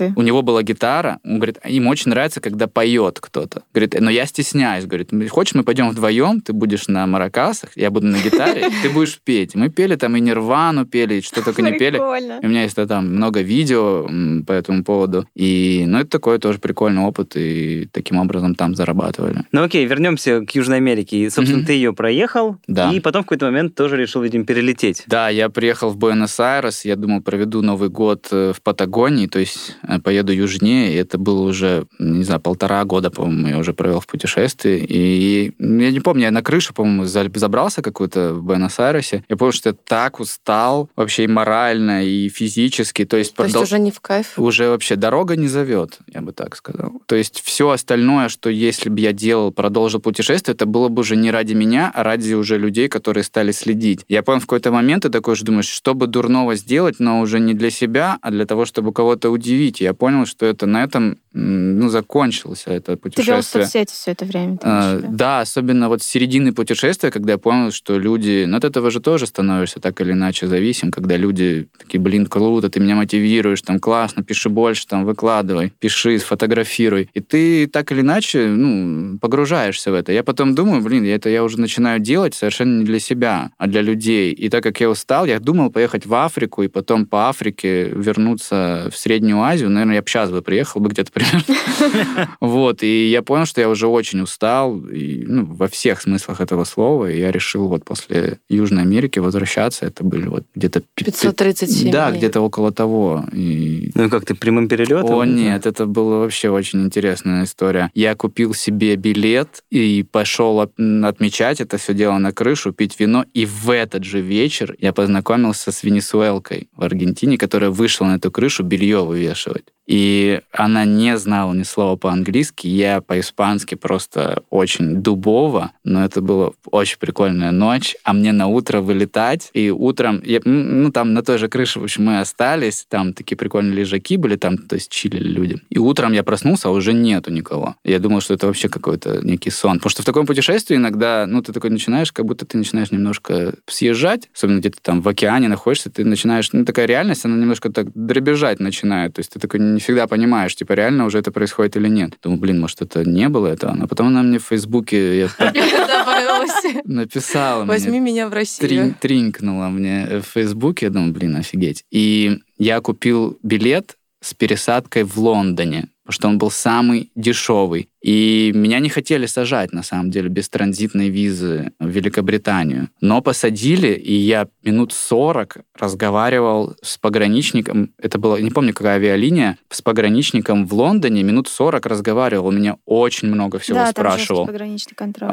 инструменты? у него была гитара, он говорит, им очень нравится, когда поет кто-то. Говорит, но я стесняюсь. Говорит, хочешь, мы пойдем вдвоем, ты будешь на маракасах, я буду на гитаре, ты будешь петь. Мы пели там и Нирвану пели, и что только не пели. У меня есть там много видео по этому поводу. И, ну, это такой тоже прикольный опыт, и таким образом там зарабатывали. Ну окей, вернемся к Южной Америке. И, собственно, ты ее проехал, Да. и потом в какой-то момент тоже решил, видимо, перелететь. Да, я приехал в Буэнос-Айрес, я думал, проведу Новый год э, в Патагонии, то есть поеду южнее, и это было уже, не знаю, полтора года, по-моему, я уже провел в путешествии, и я не помню, я на крышу, по-моему, за- забрался какую-то в Буэнос-Айресе, я помню, что я так устал, вообще и морально, и физически, то есть... То есть продол- уже не в кайф. уже вообще дорога не зовет, я бы так сказал. То есть все остальное, что если бы я делал, продолжил путешествие, это было бы уже не ради меня, а ради уже людей, которые стали следить. Я понял в какой-то момент, ты такой же думаешь, чтобы дурного сделать, но уже не для себя, а для того, чтобы кого-то удивить. Я понял, что это на этом ну, закончилось это Ты вел путешествие. соцсети все это время. А? Да, особенно вот с середины путешествия, когда я понял, что люди... Ну, от этого же тоже становишься так или иначе зависим, когда люди такие, блин, круто, ты меня мотивируешь, там, классно, пиши больше, там, выкладывай, пиши, сфотографируй. И ты так или иначе, ну, погружаешься в это. Я потом думаю, блин, это я уже начинаю делать совершенно не для себя, а для людей. И так как я устал, я думал поехать в Африку и потом по Африке вернуться в Среднюю Азию. Наверное, я бы сейчас бы приехал бы где-то примерно. Вот, и я понял, что я уже очень устал, и, ну, во всех смыслах этого слова, и я решил вот после Южной Америки возвращаться. Это были вот где-то... пи- пи- 537 Да, где-то около того. И Ну как, ты прямым перелетом? о, нет, это была вообще очень интересная история. Я купил себе билет и пошел отмечать это все дело на крышу, пить вино. И в этот же вечер я познакомился с венесуэлкой в Аргентине, которая вышла на эту крышу белье вывешивать. И она не знала ни слова по-английски, я по-испански просто очень дубово, но это была очень прикольная ночь, а мне на утро вылетать, и утром, я, ну, там на той же крыше, в общем, мы остались, там такие прикольные лежаки были, там, то есть чилили люди. И утром я проснулся, а уже нету никого. Я думал, что это вообще какой-то некий сон. Потому что в таком путешествии иногда, ну, ты такой начинаешь, как будто ты начинаешь немножко съезжать, особенно где-то там в океане находишься, ты начинаешь, ну, такая реальность, она немножко так дребезжать начинает. То есть ты такой не всегда понимаешь, типа, реально уже это происходит или нет. Думаю, блин, может, это не было это? А потом она мне в Фейсбуке написала Возьми меня в Россию. тринкнула мне в Фейсбуке. Я думаю, блин, офигеть. И я купил билет с пересадкой в Лондоне. Что он был самый дешевый. И меня не хотели сажать, на самом деле, без транзитной визы в Великобританию. Но посадили, и я минут 40 разговаривал с пограничником. Это было, не помню, какая авиалиния, с пограничником в Лондоне. Минут 40 разговаривал. Он меня очень много всего да, спрашивал. Там пограничный контроль.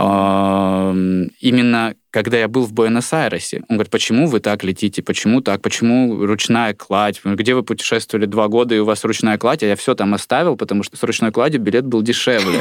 Именно когда я был в Буэнос-Айресе. Он говорит, почему вы так летите, почему так, почему ручная кладь, где вы путешествовали два года, и у вас ручная кладь, а я все там оставил, потому что с ручной кладью билет был дешевле.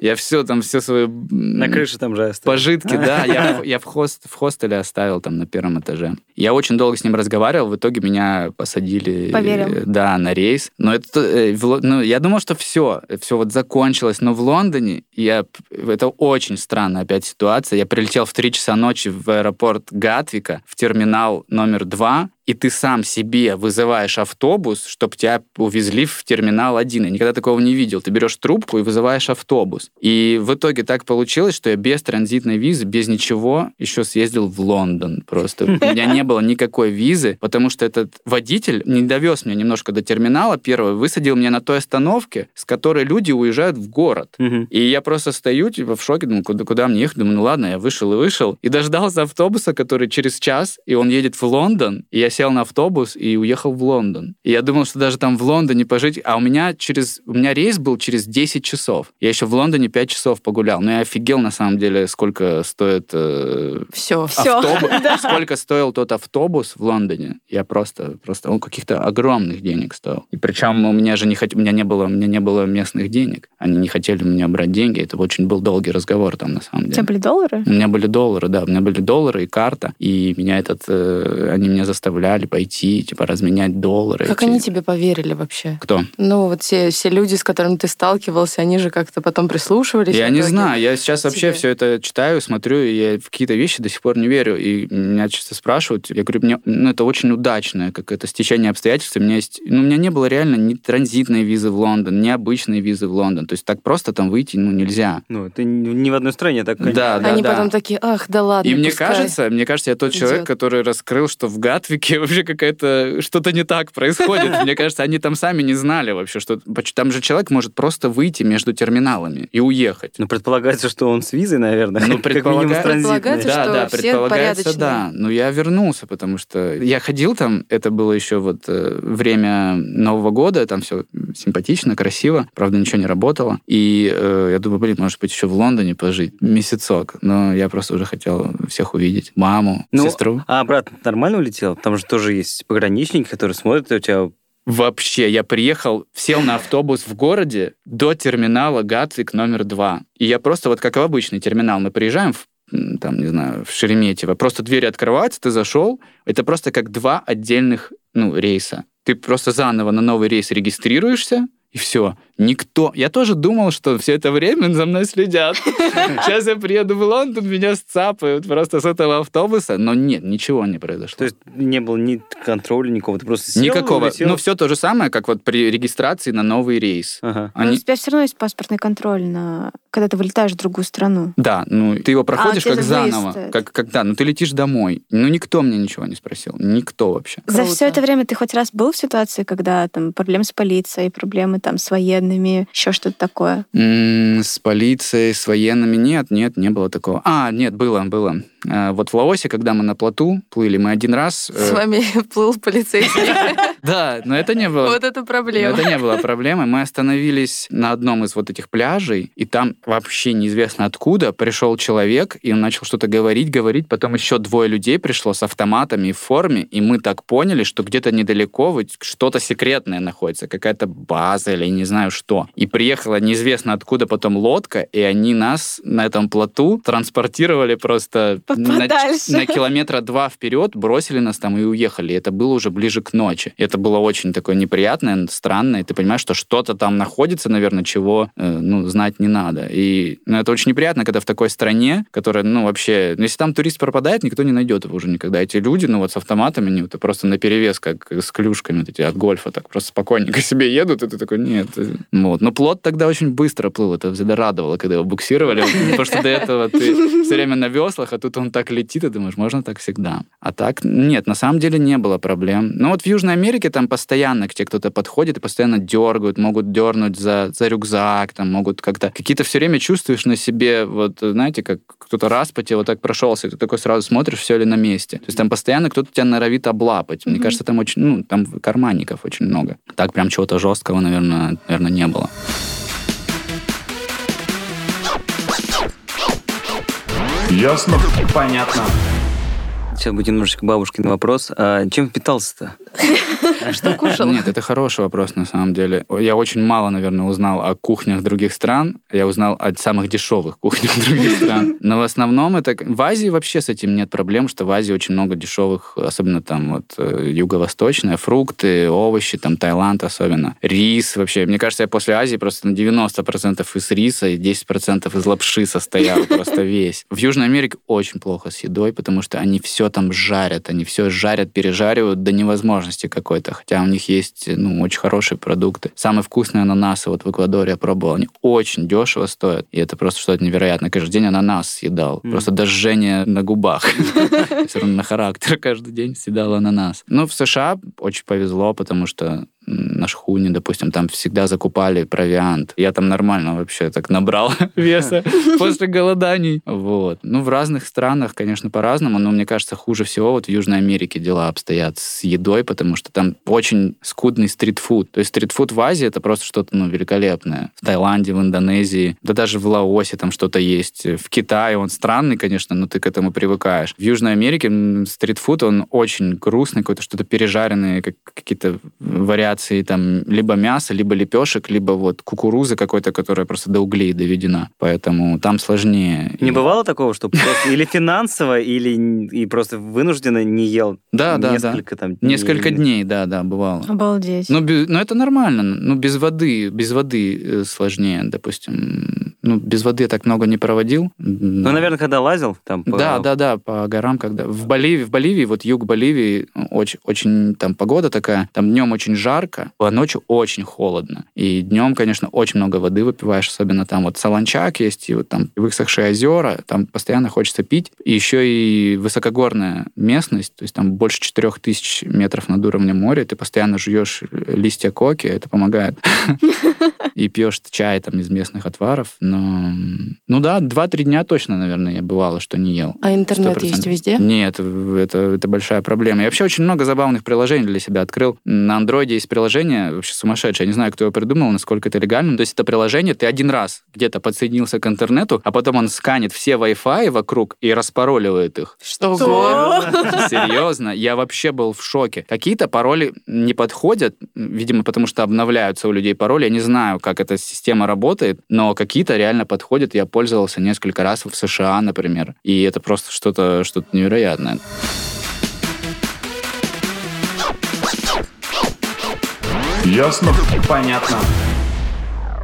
Я все там, все свои... На крыше там же оставил. Пожитки, да. Я, я в, хост, в хостеле оставил там на первом этаже. Я очень долго с ним разговаривал, в итоге меня посадили... Поверил. э, Да, на рейс. Но это... э, ну, я думал, что все, все вот закончилось, но в Лондоне я... Это очень странная опять ситуация. Я прилетел в 3 часа ночи в аэропорт Гатвика, в терминал номер 2, и ты сам себе вызываешь автобус, чтобы тебя увезли в терминал один. Я никогда такого не видел. Ты берешь трубку и вызываешь автобус. И в итоге так получилось, что я без транзитной визы, без ничего, еще съездил в Лондон просто. У меня не было никакой визы, потому что этот водитель не довез меня немножко до терминала первого, высадил меня на той остановке, с которой люди уезжают в город. И я просто стою, типа, в шоке, думаю, куда, куда мне ехать? Думаю, ну ладно, я вышел и вышел. И дождался автобуса, который через час, и он едет в Лондон. И я сел на автобус и уехал в Лондон. И я думал, что даже там в Лондоне пожить... А у меня через... У меня рейс был через 10 часов. Я еще в Лондоне 5 часов погулял. Но я офигел, на самом деле, сколько стоит э, Все. Автобус. Сколько стоил тот автобус в Лондоне. Я просто... просто Он каких-то огромных денег стоил. И причем у меня же не хот... у меня не было, у меня не было местных денег. Они не хотели у меня брать деньги. Это очень был долгий разговор там, на самом У деле. тебя были доллары? У меня были доллары, да, у меня были доллары и карта, и меня этот, э, они меня заставляли пойти, типа, разменять доллары. Как эти. они тебе поверили вообще? Кто? Ну, вот все, все люди, с которыми ты сталкивался, они же как-то потом прислушивались. Я не знаю, я сейчас вообще тебе. все это читаю, смотрю, и я в какие-то вещи до сих пор не верю. И меня часто спрашивают, я говорю, мне, ну, это очень удачное какое-то стечение обстоятельств. У меня есть, ну, у меня не было реально ни транзитной визы в Лондон, ни обычной визы в Лондон. То есть так просто там выйти, ну, нельзя. Ну, ты ни в одной стране так Да, да, Они да. потом такие, ах, да ладно, И мне пускай». кажется, мне кажется, я тот человек, идет. который раскрыл, что в Гатвике вообще какая-то что-то не так происходит. Мне кажется, они там сами не знали вообще, что там же человек может просто выйти между терминалами и уехать. Ну, предполагается, что он с визой, наверное. Ну, предполага-. Предполагается, Да, что да, все предполагается, порядочные. да. Но я вернулся, потому что я ходил там, это было еще вот э, время Нового года, там все симпатично, красиво, правда, ничего не работало. И э, я думаю, блин, может быть, еще в Лондоне пожить месяцок. Но я просто уже хотел всех увидеть. Маму, Ну, сестру. А обратно нормально улетел? Там же тоже есть пограничники, которые смотрят у тебя... Вообще, я приехал, сел на автобус в городе до терминала Гатвик номер два. И я просто, вот как в обычный терминал, мы приезжаем в там, не знаю, в Шереметьево, просто двери открываются, ты зашел, это просто как два отдельных, ну, рейса. Ты просто заново на новый рейс регистрируешься, и все. Никто... Я тоже думал, что все это время за мной следят. Сейчас я приеду в Лондон, меня сцапают просто с этого автобуса. Но нет, ничего не произошло. То есть не было ни контроля никакого, ты просто сел, Никакого. улетел? Ну, все то же самое, как вот при регистрации на новый рейс. Ага. Но Они... у тебя все равно есть паспортный контроль, на... когда ты вылетаешь в другую страну. Да, ну ты его проходишь тебе как за выезд заново, стоит. как когда, ну ты летишь домой. Ну никто мне ничего не спросил, никто вообще. За Круто. все это время ты хоть раз был в ситуации, когда там проблемы с полицией, проблемы там с военными, еще что-то такое? С полицией, с военными нет, нет, не было такого. А, нет, было, было. А, Вот в Лаосе, когда мы на плоту плыли, мы один раз... э, С вами плыл полицейский. Да, но это не было. Вот это проблема. это не было проблемой. Мы остановились на одном из вот этих пляжей, и там вообще неизвестно откуда пришел человек, и он начал что-то говорить, говорить. Потом еще двое людей пришло с автоматами и в форме, и мы так поняли, что где-то недалеко что-то секретное находится, какая-то база или не знаю что. И приехала неизвестно откуда потом лодка, и они нас на этом плоту транспортировали просто на, на километра два вперед, бросили нас там и уехали. Это было уже ближе к ночи. Это было очень такое неприятное, странное. И ты понимаешь, что что-то там находится, наверное, чего э, ну, знать не надо. И ну, это очень неприятно, когда в такой стране, которая, ну, вообще... Ну, если там турист пропадает, никто не найдет его уже никогда. Эти люди, ну, вот с автоматами, они вот просто наперевес, как с клюшками вот эти от гольфа, так просто спокойненько себе едут, и ты такой, нет, Вот. Но плод тогда очень быстро плыл. Это всегда радовало, когда его буксировали. Потому что до этого ты все время на веслах, а тут он так летит, и думаешь, можно так всегда. А так, нет, на самом деле не было проблем. Но вот в Южной Америке там постоянно к тебе кто-то подходит и постоянно дергают, могут дернуть за, за рюкзак, там могут как-то... Какие-то все время чувствуешь на себе, вот, знаете, как кто-то раз по тебе вот так прошелся, и ты такой сразу смотришь, все ли на месте. То есть там постоянно кто-то тебя норовит облапать. Мне кажется, там очень, ну, там карманников очень много. Так прям чего-то жесткого, наверное, наверное, не было. Ясно? Понятно. Сейчас будет немножечко бабушкин вопрос. А чем питался-то? Что кушал? Нет, это хороший вопрос на самом деле. Я очень мало, наверное, узнал о кухнях других стран. Я узнал о самых дешевых кухнях других стран. Но в основном это... В Азии вообще с этим нет проблем, что в Азии очень много дешевых, особенно там вот э, юго-восточные, фрукты, овощи, там Таиланд особенно. Рис вообще. Мне кажется, я после Азии просто на 90% из риса и 10% из лапши состоял просто весь. В Южной Америке очень плохо с едой, потому что они все там жарят, они все жарят, пережаривают до невозможности какой-то, хотя у них есть, ну, очень хорошие продукты. Самые вкусные ананасы вот в Эквадоре я пробовал, они очень дешево стоят, и это просто что-то невероятное. Каждый день ананас съедал, mm. просто до жжения на губах. Все равно на характер каждый день съедал ананас. Ну, в США очень повезло, потому что на шхуне, допустим, там всегда закупали провиант. Я там нормально вообще так набрал веса после голоданий. Вот. Ну, в разных странах, конечно, по-разному, но мне кажется, хуже всего вот в Южной Америке дела обстоят с едой, потому что там очень скудный стритфуд. То есть стритфуд в Азии это просто что-то, ну, великолепное. В Таиланде, в Индонезии, да даже в Лаосе там что-то есть. В Китае он странный, конечно, но ты к этому привыкаешь. В Южной Америке стритфуд, он очень грустный, какой-то что-то пережаренное, какие-то вариации вариации там либо мяса, либо лепешек, либо вот кукурузы какой-то, которая просто до углей доведена. Поэтому там сложнее. Не бывало такого, что просто или финансово, или и просто вынужденно не ел да, да, несколько да. там дней? Несколько дней, да, да, бывало. Обалдеть. Ну, без, ну, это нормально. Ну, без воды, без воды э, сложнее, допустим. Ну, без воды так много не проводил. Ну, наверное, когда лазил там по... Да, да, да, по горам, когда... В Боливии, в Боливии, вот юг Боливии, очень, очень там погода такая, там днем очень жарко, а ночью очень холодно. И днем, конечно, очень много воды выпиваешь, особенно там вот Солончак есть, и вот там высохшие озера, там постоянно хочется пить. И еще и высокогорная местность, то есть там больше 4000 метров над уровнем моря, ты постоянно жуешь листья коки, это помогает. И пьешь чай там из местных отваров. Но, ну да, 2-3 дня точно, наверное, я бывало, что не ел. А интернет есть везде? Нет, это, это большая проблема. Я вообще очень много забавных приложений для себя открыл. На андроиде есть приложение вообще сумасшедшее. Я не знаю, кто его придумал, насколько это легально. То есть это приложение, ты один раз где-то подсоединился к интернету, а потом он сканит все Wi-Fi вокруг и распароливает их. Что? Серьезно? Я вообще был в шоке. Какие-то пароли не подходят, видимо, потому что обновляются у людей пароли. Я не знаю, как эта система работает, но какие-то реально подходят. Я пользовался несколько раз в США, например. И это просто что-то что невероятное. Ясно? Понятно.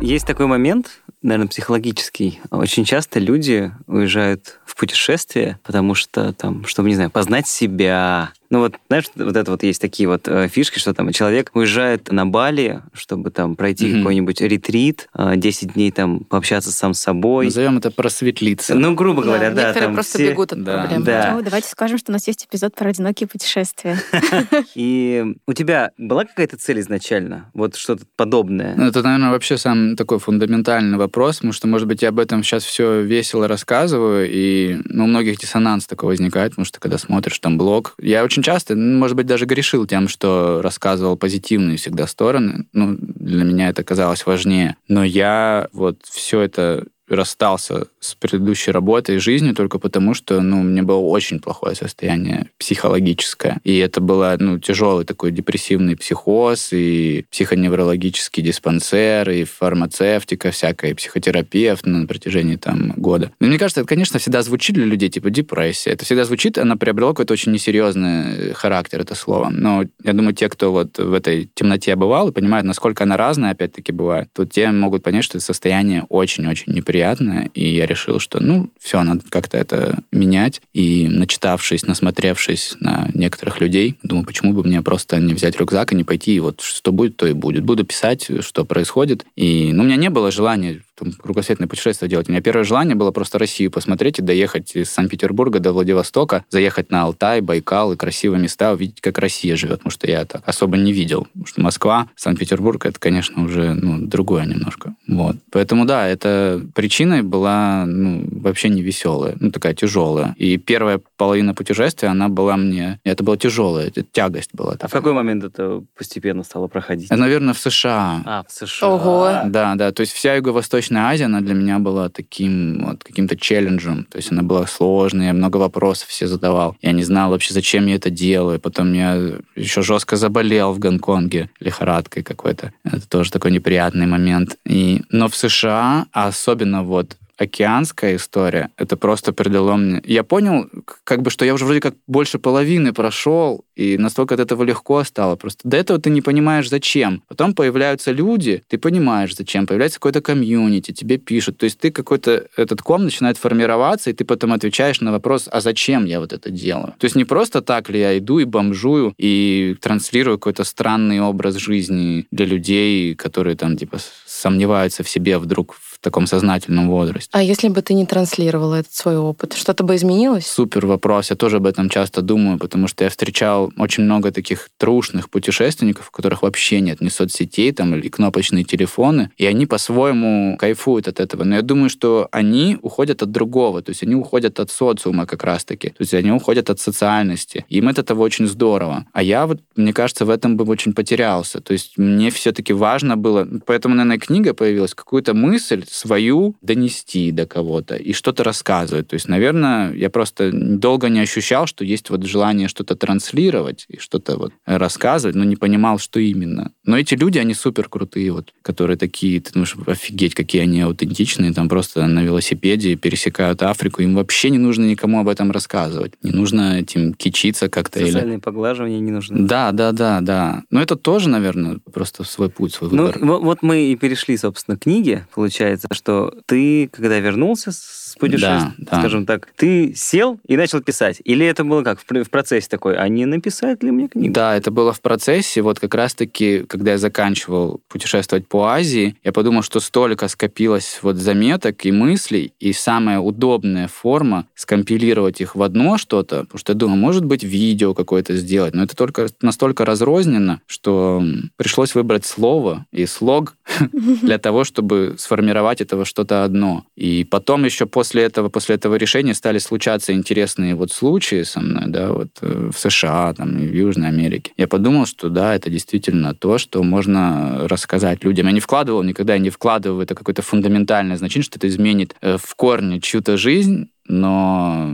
Есть такой момент, наверное, психологический. Очень часто люди уезжают в путешествие, потому что там, чтобы, не знаю, познать себя, ну вот, знаешь, вот это вот есть такие вот э, фишки, что там человек уезжает на Бали, чтобы там пройти mm-hmm. какой-нибудь ретрит, э, 10 дней там пообщаться сам с собой. Назовем это просветлиться. Ну, грубо говоря, да. Некоторые там просто все... бегут от Да. проблем. Да. Ну, давайте скажем, что у нас есть эпизод про одинокие путешествия. И у тебя была какая-то цель изначально? Вот что-то подобное? Ну, Это, наверное, вообще самый такой фундаментальный вопрос, потому что, может быть, я об этом сейчас все весело рассказываю, и ну, у многих диссонанс такой возникает, потому что когда смотришь там блог, я очень часто, ну, может быть, даже грешил тем, что рассказывал позитивные всегда стороны. Ну, для меня это казалось важнее. Но я вот все это расстался с предыдущей работой и жизнью только потому, что, ну, у меня было очень плохое состояние психологическое. И это было, ну, тяжелый такой депрессивный психоз, и психоневрологический диспансер, и фармацевтика всякая, и психотерапевт на протяжении там года. Но мне кажется, это, конечно, всегда звучит для людей, типа депрессия. Это всегда звучит, она приобрела какой-то очень несерьезный характер, это слово. Но я думаю, те, кто вот в этой темноте бывал и понимают, насколько она разная, опять-таки, бывает, то те могут понять, что это состояние очень-очень неприятное неприятное, и я решил, что, ну, все, надо как-то это менять. И начитавшись, насмотревшись на некоторых людей, думаю, почему бы мне просто не взять рюкзак и не пойти, и вот что будет, то и будет. Буду писать, что происходит. И, ну, у меня не было желания там, кругосветное путешествие делать. У меня первое желание было просто Россию посмотреть и доехать из Санкт-Петербурга до Владивостока, заехать на Алтай, Байкал и красивые места, увидеть, как Россия живет, потому что я так особо не видел. Потому что Москва, Санкт-Петербург, это, конечно, уже ну, другое немножко. Вот. Поэтому, да, это причиной была ну, вообще не веселая, ну, такая тяжелая. И первая половина путешествия, она была мне... Это была тяжелая, это тягость была. А в какой момент это постепенно стало проходить? Наверное, в США. А, в США. Ого. Да, да. То есть вся Юго-Восточная Азия, она для меня была таким вот каким-то челленджем. То есть она была сложной, я много вопросов все задавал. Я не знал вообще, зачем я это делаю. Потом я еще жестко заболел в Гонконге лихорадкой какой-то. Это тоже такой неприятный момент. И, но в США, а особенно вот океанская история, это просто придало мне... Я понял, как бы, что я уже вроде как больше половины прошел, и настолько от этого легко стало. Просто до этого ты не понимаешь, зачем. Потом появляются люди, ты понимаешь, зачем. Появляется какой-то комьюнити, тебе пишут. То есть ты какой-то... Этот ком начинает формироваться, и ты потом отвечаешь на вопрос, а зачем я вот это делаю? То есть не просто так ли я иду и бомжую, и транслирую какой-то странный образ жизни для людей, которые там, типа, сомневаются в себе вдруг в таком сознательном возрасте. А если бы ты не транслировала этот свой опыт, что-то бы изменилось? Супер вопрос. Я тоже об этом часто думаю, потому что я встречал очень много таких трушных путешественников, у которых вообще нет ни соцсетей там или кнопочные телефоны, и они по-своему кайфуют от этого. Но я думаю, что они уходят от другого, то есть они уходят от социума как раз-таки, то есть они уходят от социальности. Им от этого очень здорово. А я вот, мне кажется, в этом бы очень потерялся. То есть мне все-таки важно было, поэтому, наверное, книга появилась, какую-то мысль свою донести до кого-то и что-то рассказывать. То есть, наверное, я просто долго не ощущал, что есть вот желание что-то транслировать и что-то вот рассказывать, но не понимал, что именно. Но эти люди, они супер крутые, вот, которые такие, ты думаешь, офигеть, какие они аутентичные, там просто на велосипеде пересекают Африку, им вообще не нужно никому об этом рассказывать, не нужно этим кичиться как-то. Социальные или... поглаживания не нужны. Да, да, да, да. Но это тоже, наверное, просто свой путь, свой Ну, выбор. вот, вот мы и перешли, собственно, к книге. Получается, что ты, когда вернулся с путешествия, Да, да. скажем так, ты сел и начал писать? Или это было как, в, пр- в процессе такой, а не написать ли мне книгу? Да, это было в процессе. Вот как раз-таки, когда я заканчивал путешествовать по Азии, я подумал, что столько скопилось вот заметок и мыслей, и самая удобная форма скомпилировать их в одно что-то, потому что я думаю, может быть, видео какое-то сделать, но это только настолько разрозненно, что пришлось выбрать слово и слог для того, чтобы сформировать этого что-то одно. И потом еще после этого, после этого решения стали случаться интересные вот случаи со мной, да, вот э, в США, там, в Южной Америке. Я подумал, что да, это действительно то, что можно рассказать людям. Я не вкладывал, никогда не вкладывал в это какое-то фундаментальное значение, что это изменит э, в корне чью-то жизнь, но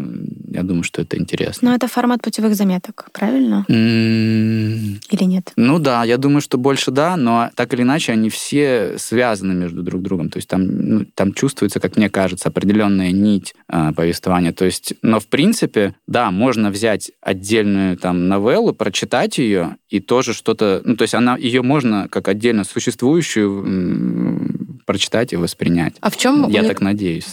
я думаю, что это интересно. Но это формат путевых заметок, правильно? Или нет? Ну да, я думаю, что больше да, но так или иначе они все связаны между друг другом. То есть там, ну, там чувствуется, как мне кажется, определенная нить а, повествования. То есть, но в принципе, да, можно взять отдельную там новеллу, прочитать ее и тоже что-то, ну то есть она ее можно как отдельно существующую прочитать и воспринять. А в чем Я так надеюсь.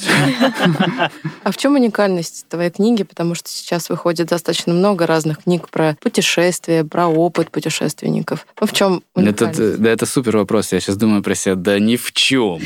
А в чем уникальность твоей книги? Потому что сейчас выходит достаточно много разных книг про путешествия, про опыт путешественников. Ну, в чем Это, уникальность? да, это супер вопрос. Я сейчас думаю про себя. Да ни в чем.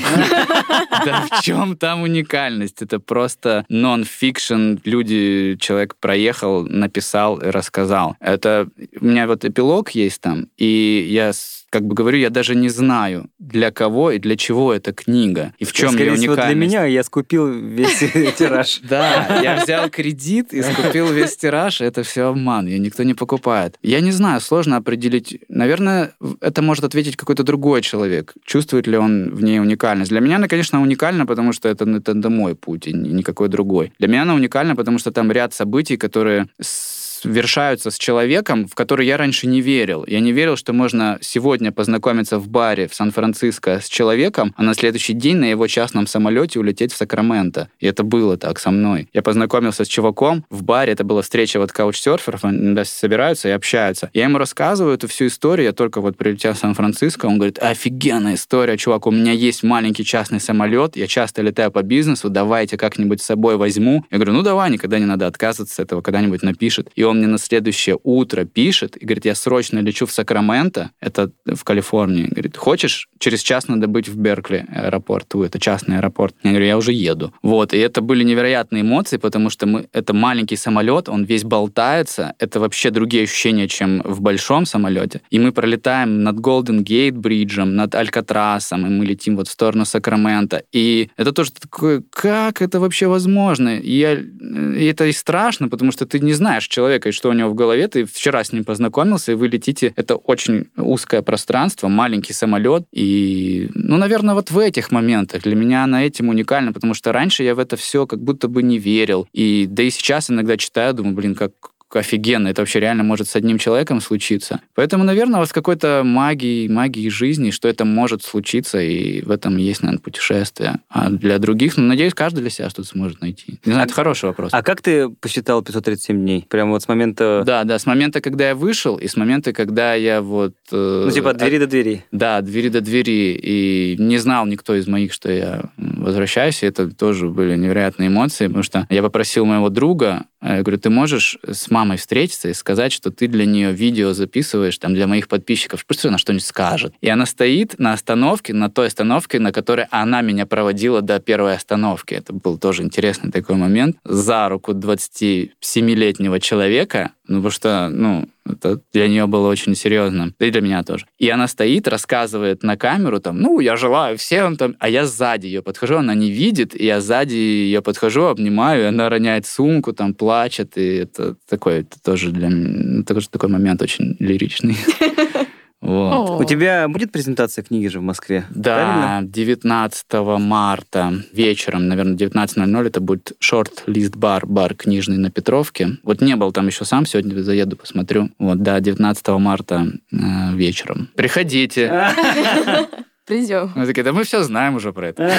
Да в чем там уникальность? Это просто нон-фикшн. Люди, человек проехал, написал и рассказал. Это у меня вот эпилог есть там, и я как бы говорю, я даже не знаю, для кого и для чего эта книга. И в чем Скорее ее всего, уникальность. для меня я скупил весь тираж. Да, я взял кредит и скупил весь тираж, это все обман, ее никто не покупает. Я не знаю, сложно определить. Наверное, это может ответить какой-то другой человек. Чувствует ли он в ней уникальность? Для меня она, конечно, уникальна, потому что это, это, это мой путь, и ни- никакой другой. Для меня она уникальна, потому что там ряд событий, которые с совершаются с человеком, в который я раньше не верил. Я не верил, что можно сегодня познакомиться в баре в Сан-Франциско с человеком, а на следующий день на его частном самолете улететь в Сакраменто. И это было так со мной. Я познакомился с чуваком в баре, это была встреча вот каучсерферов, они собираются и общаются. Я ему рассказываю эту всю историю, я только вот прилетел в Сан-Франциско, он говорит, офигенная история, чувак, у меня есть маленький частный самолет, я часто летаю по бизнесу, давайте как-нибудь с собой возьму. Я говорю, ну давай, никогда не надо отказываться от этого, когда-нибудь напишет. И он мне на следующее утро пишет и говорит, я срочно лечу в Сакраменто, это в Калифорнии. Говорит, хочешь? Через час надо быть в Беркли аэропорту, это частный аэропорт. Я говорю, я уже еду. Вот, и это были невероятные эмоции, потому что мы, это маленький самолет, он весь болтается, это вообще другие ощущения, чем в большом самолете. И мы пролетаем над Голден Гейт бриджем, над Алькатрасом, и мы летим вот в сторону Сакрамента. И это тоже такое, как это вообще возможно? И, я, и это и страшно, потому что ты не знаешь человека, и что у него в голове. Ты вчера с ним познакомился, и вы летите. Это очень узкое пространство, маленький самолет. И, ну, наверное, вот в этих моментах для меня она этим уникальна, потому что раньше я в это все как будто бы не верил. И да и сейчас иногда читаю, думаю, блин, как офигенно, это вообще реально может с одним человеком случиться. Поэтому, наверное, вот с какой-то магией, магией жизни, что это может случиться, и в этом есть, наверное, путешествие. А для других, ну, надеюсь, каждый для себя что-то сможет найти. Не знаю, это хороший вопрос. А как ты посчитал 537 дней? Прямо вот с момента... Да, да, с момента, когда я вышел, и с момента, когда я вот... Э, ну, типа от двери до двери. Да, от двери до двери. И не знал никто из моих, что я возвращаюсь, и это тоже были невероятные эмоции, потому что я попросил моего друга, я говорю, ты можешь с мамой встретиться и сказать, что ты для нее видео записываешь, там, для моих подписчиков, пусть она что-нибудь скажет. И она стоит на остановке, на той остановке, на которой она меня проводила до первой остановки. Это был тоже интересный такой момент. За руку 27-летнего человека ну, потому что, ну, это для нее было очень серьезно. И для меня тоже. И она стоит, рассказывает на камеру, там, ну, я желаю всем там, а я сзади ее подхожу, она не видит, и я сзади ее подхожу, обнимаю, и она роняет сумку, там, плачет, и это такой, это тоже для меня, тоже такой момент очень лиричный. Вот. У тебя будет презентация книги же в Москве? Да, правильно? 19 марта вечером, наверное, 19.00 это будет шорт-лист-бар, бар книжный на Петровке. Вот не был там еще сам, сегодня заеду, посмотрю. Вот, да, 19 марта э, вечером. Приходите. Придем. Мы такие, да мы все знаем уже про это.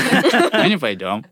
Мы не пойдем.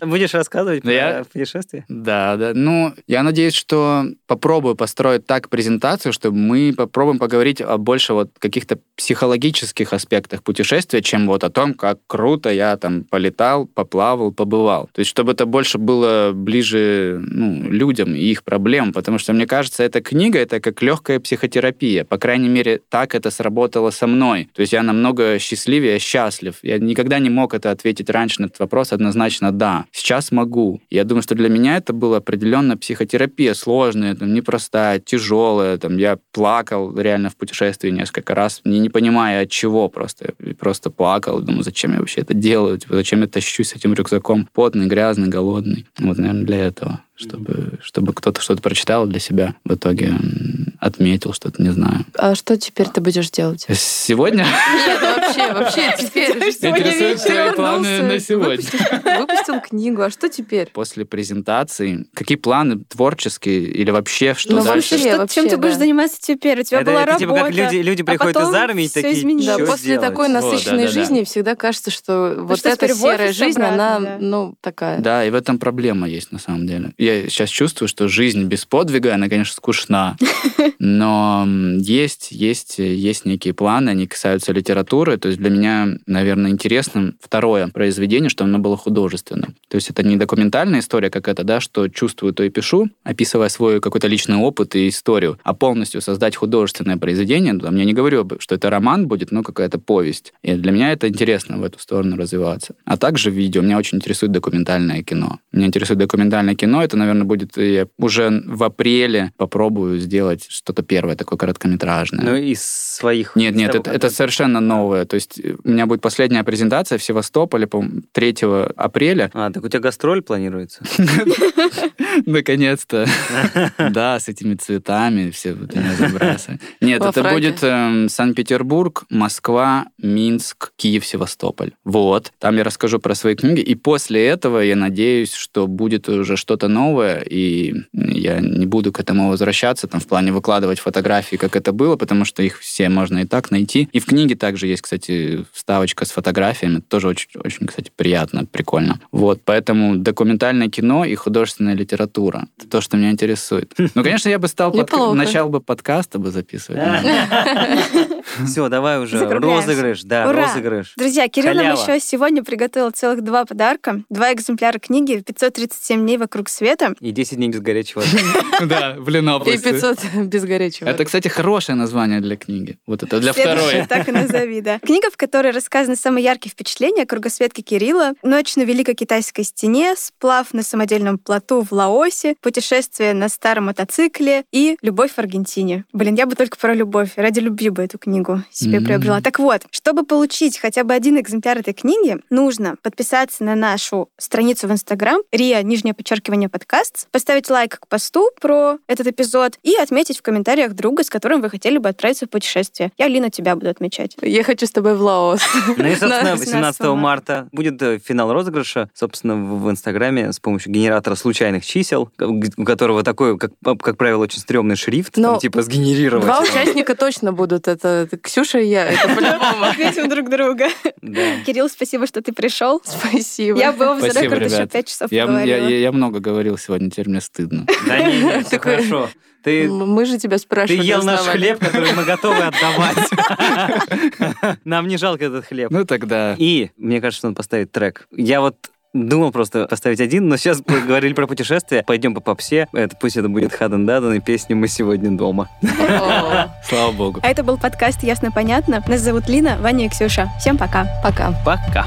Будешь рассказывать про путешествие? Да, да. Ну, я надеюсь, что попробую построить так презентацию, чтобы мы попробуем поговорить о больше вот каких-то психологических аспектах путешествия, чем вот о том, как круто я там полетал, поплавал, побывал. То есть, чтобы это больше было ближе ну, людям и их проблемам, потому что, мне кажется, эта книга — это как легкая психотерапия. По крайней мере, так это сработало со мной. То есть я намного счастливее, счастлив. Я никогда не мог это ответить раньше на этот вопрос однозначно «да». Сейчас могу. Я думаю, что для меня это была определенно психотерапия сложная, там, непростая, тяжелая. Там, я плакал реально в путешествии несколько раз, не, не понимая от чего просто. Я просто плакал, думаю, зачем я вообще это делаю, типа, зачем я тащусь с этим рюкзаком, потный, грязный, голодный. Вот, наверное, для этого чтобы, чтобы кто-то что-то прочитал для себя, в итоге отметил что-то, не знаю. А что теперь ты будешь делать? Сегодня Нет, вообще, вообще теперь. интересуют твои планы на сегодня. Выпустил, выпустил книгу, а что теперь? После презентации, какие планы творческие или вообще что Ну, дальше? вообще, Что- чем ты будешь заниматься теперь? У тебя Это, была это типа как работа. люди, люди а приходят потом из армии и такие, изменилось. Да, «Чё после делать?» такой насыщенной жизни всегда кажется, что вот что эта серая жизнь, обратно, она, да. ну, такая. Да, и в этом проблема есть на самом деле. Я сейчас чувствую, что жизнь без подвига, она, конечно, скучна. Но есть, есть, есть некие планы, они касаются литературы. То есть для меня, наверное, интересным второе произведение, что оно было художественным. То есть это не документальная история какая-то, да, что чувствую, то и пишу, описывая свой какой-то личный опыт и историю, а полностью создать художественное произведение. Там, я не говорю, что это роман будет, но какая-то повесть. И для меня это интересно в эту сторону развиваться. А также видео. Меня очень интересует документальное кино. Меня интересует документальное кино. Это, наверное, будет... Я уже в апреле попробую сделать что-то первое, такое короткометражное. Ну, из своих... Нет, нет, это, это совершенно новое. То есть э, у меня будет последняя презентация в Севастополе, по 3 апреля. А, так у тебя гастроль планируется? Наконец-то. Да, с этими цветами все вот меня забрасывают. Нет, это будет эм, Санкт-Петербург, Москва, Минск, Киев, Севастополь. Вот. Там я расскажу про свои книги. И после этого я надеюсь, что будет уже что-то новое, и я не буду к этому возвращаться, там, в плане выкладывать фотографии, как это было, потому что их все можно и так найти. И в книге также есть, кстати, вставочка с фотографиями. Это тоже очень, очень, кстати, приятно, прикольно. Вот, поэтому документальное кино и художественная литература. Это то, что меня интересует. Ну, конечно, я бы стал... подка-. Начал бы подкаста бы записывать. Все, давай уже. Розыгрыш, да, Ура! розыгрыш. Друзья, Кирилл нам еще сегодня приготовил целых два подарка. Два экземпляра книги «537 дней вокруг света». И 10 дней без горячего. Да, в И Ленобласти. 500 без горячего. Это, кстати, хорошее название для книги. Вот это для второй. Так и назови, да. Книга, в которой рассказаны самые яркие впечатления о кругосветке Кирилла, ночь на Великой Китайской стене, сплав на самодельном плоту в Лаосе, путешествие на старом мотоцикле и любовь в Аргентине. Блин, я бы только про любовь. Ради любви бы эту книгу себе М. приобрела. Так вот, чтобы получить хотя бы один экземпляр этой книги, нужно подписаться на нашу страницу в Инстаграм, риа, нижнее подчеркивание, подкаст, поставить лайк к посту про этот эпизод и отметить в комментариях друга, с которым вы хотели бы отправиться в путешествие. Я, Лина, тебя буду отмечать. Я хочу с тобой в Лаос. Ну и, собственно, На 18 18 марта будет э, финал розыгрыша, собственно, в Инстаграме с помощью генератора случайных чисел, у которого такой, как, как правило, очень стрёмный шрифт, там, типа сгенерировать. Два участника точно будут. Это Ксюша и я. Это по-любому. Друг друга. Кирилл, спасибо, что ты пришел. Спасибо. Я бы в рекорд еще ребят. пять часов Я, я, я- много говорил сегодня, теперь мне стыдно. Да не, не, все хорошо. Ты, Мы же тебя ты спрашивали. ел наш хлеб, который мы готовы отдавать. Нам не жалко этот хлеб. Ну тогда... И мне кажется, что надо поставить трек. Я вот думал просто поставить один, но сейчас говорили про путешествия. Пойдем по попсе. Это, пусть это будет Хаден Дадан и песня «Мы сегодня дома». Слава богу. А это был подкаст «Ясно-понятно». Нас зовут Лина, Ваня и Ксюша. Всем пока. Пока. Пока.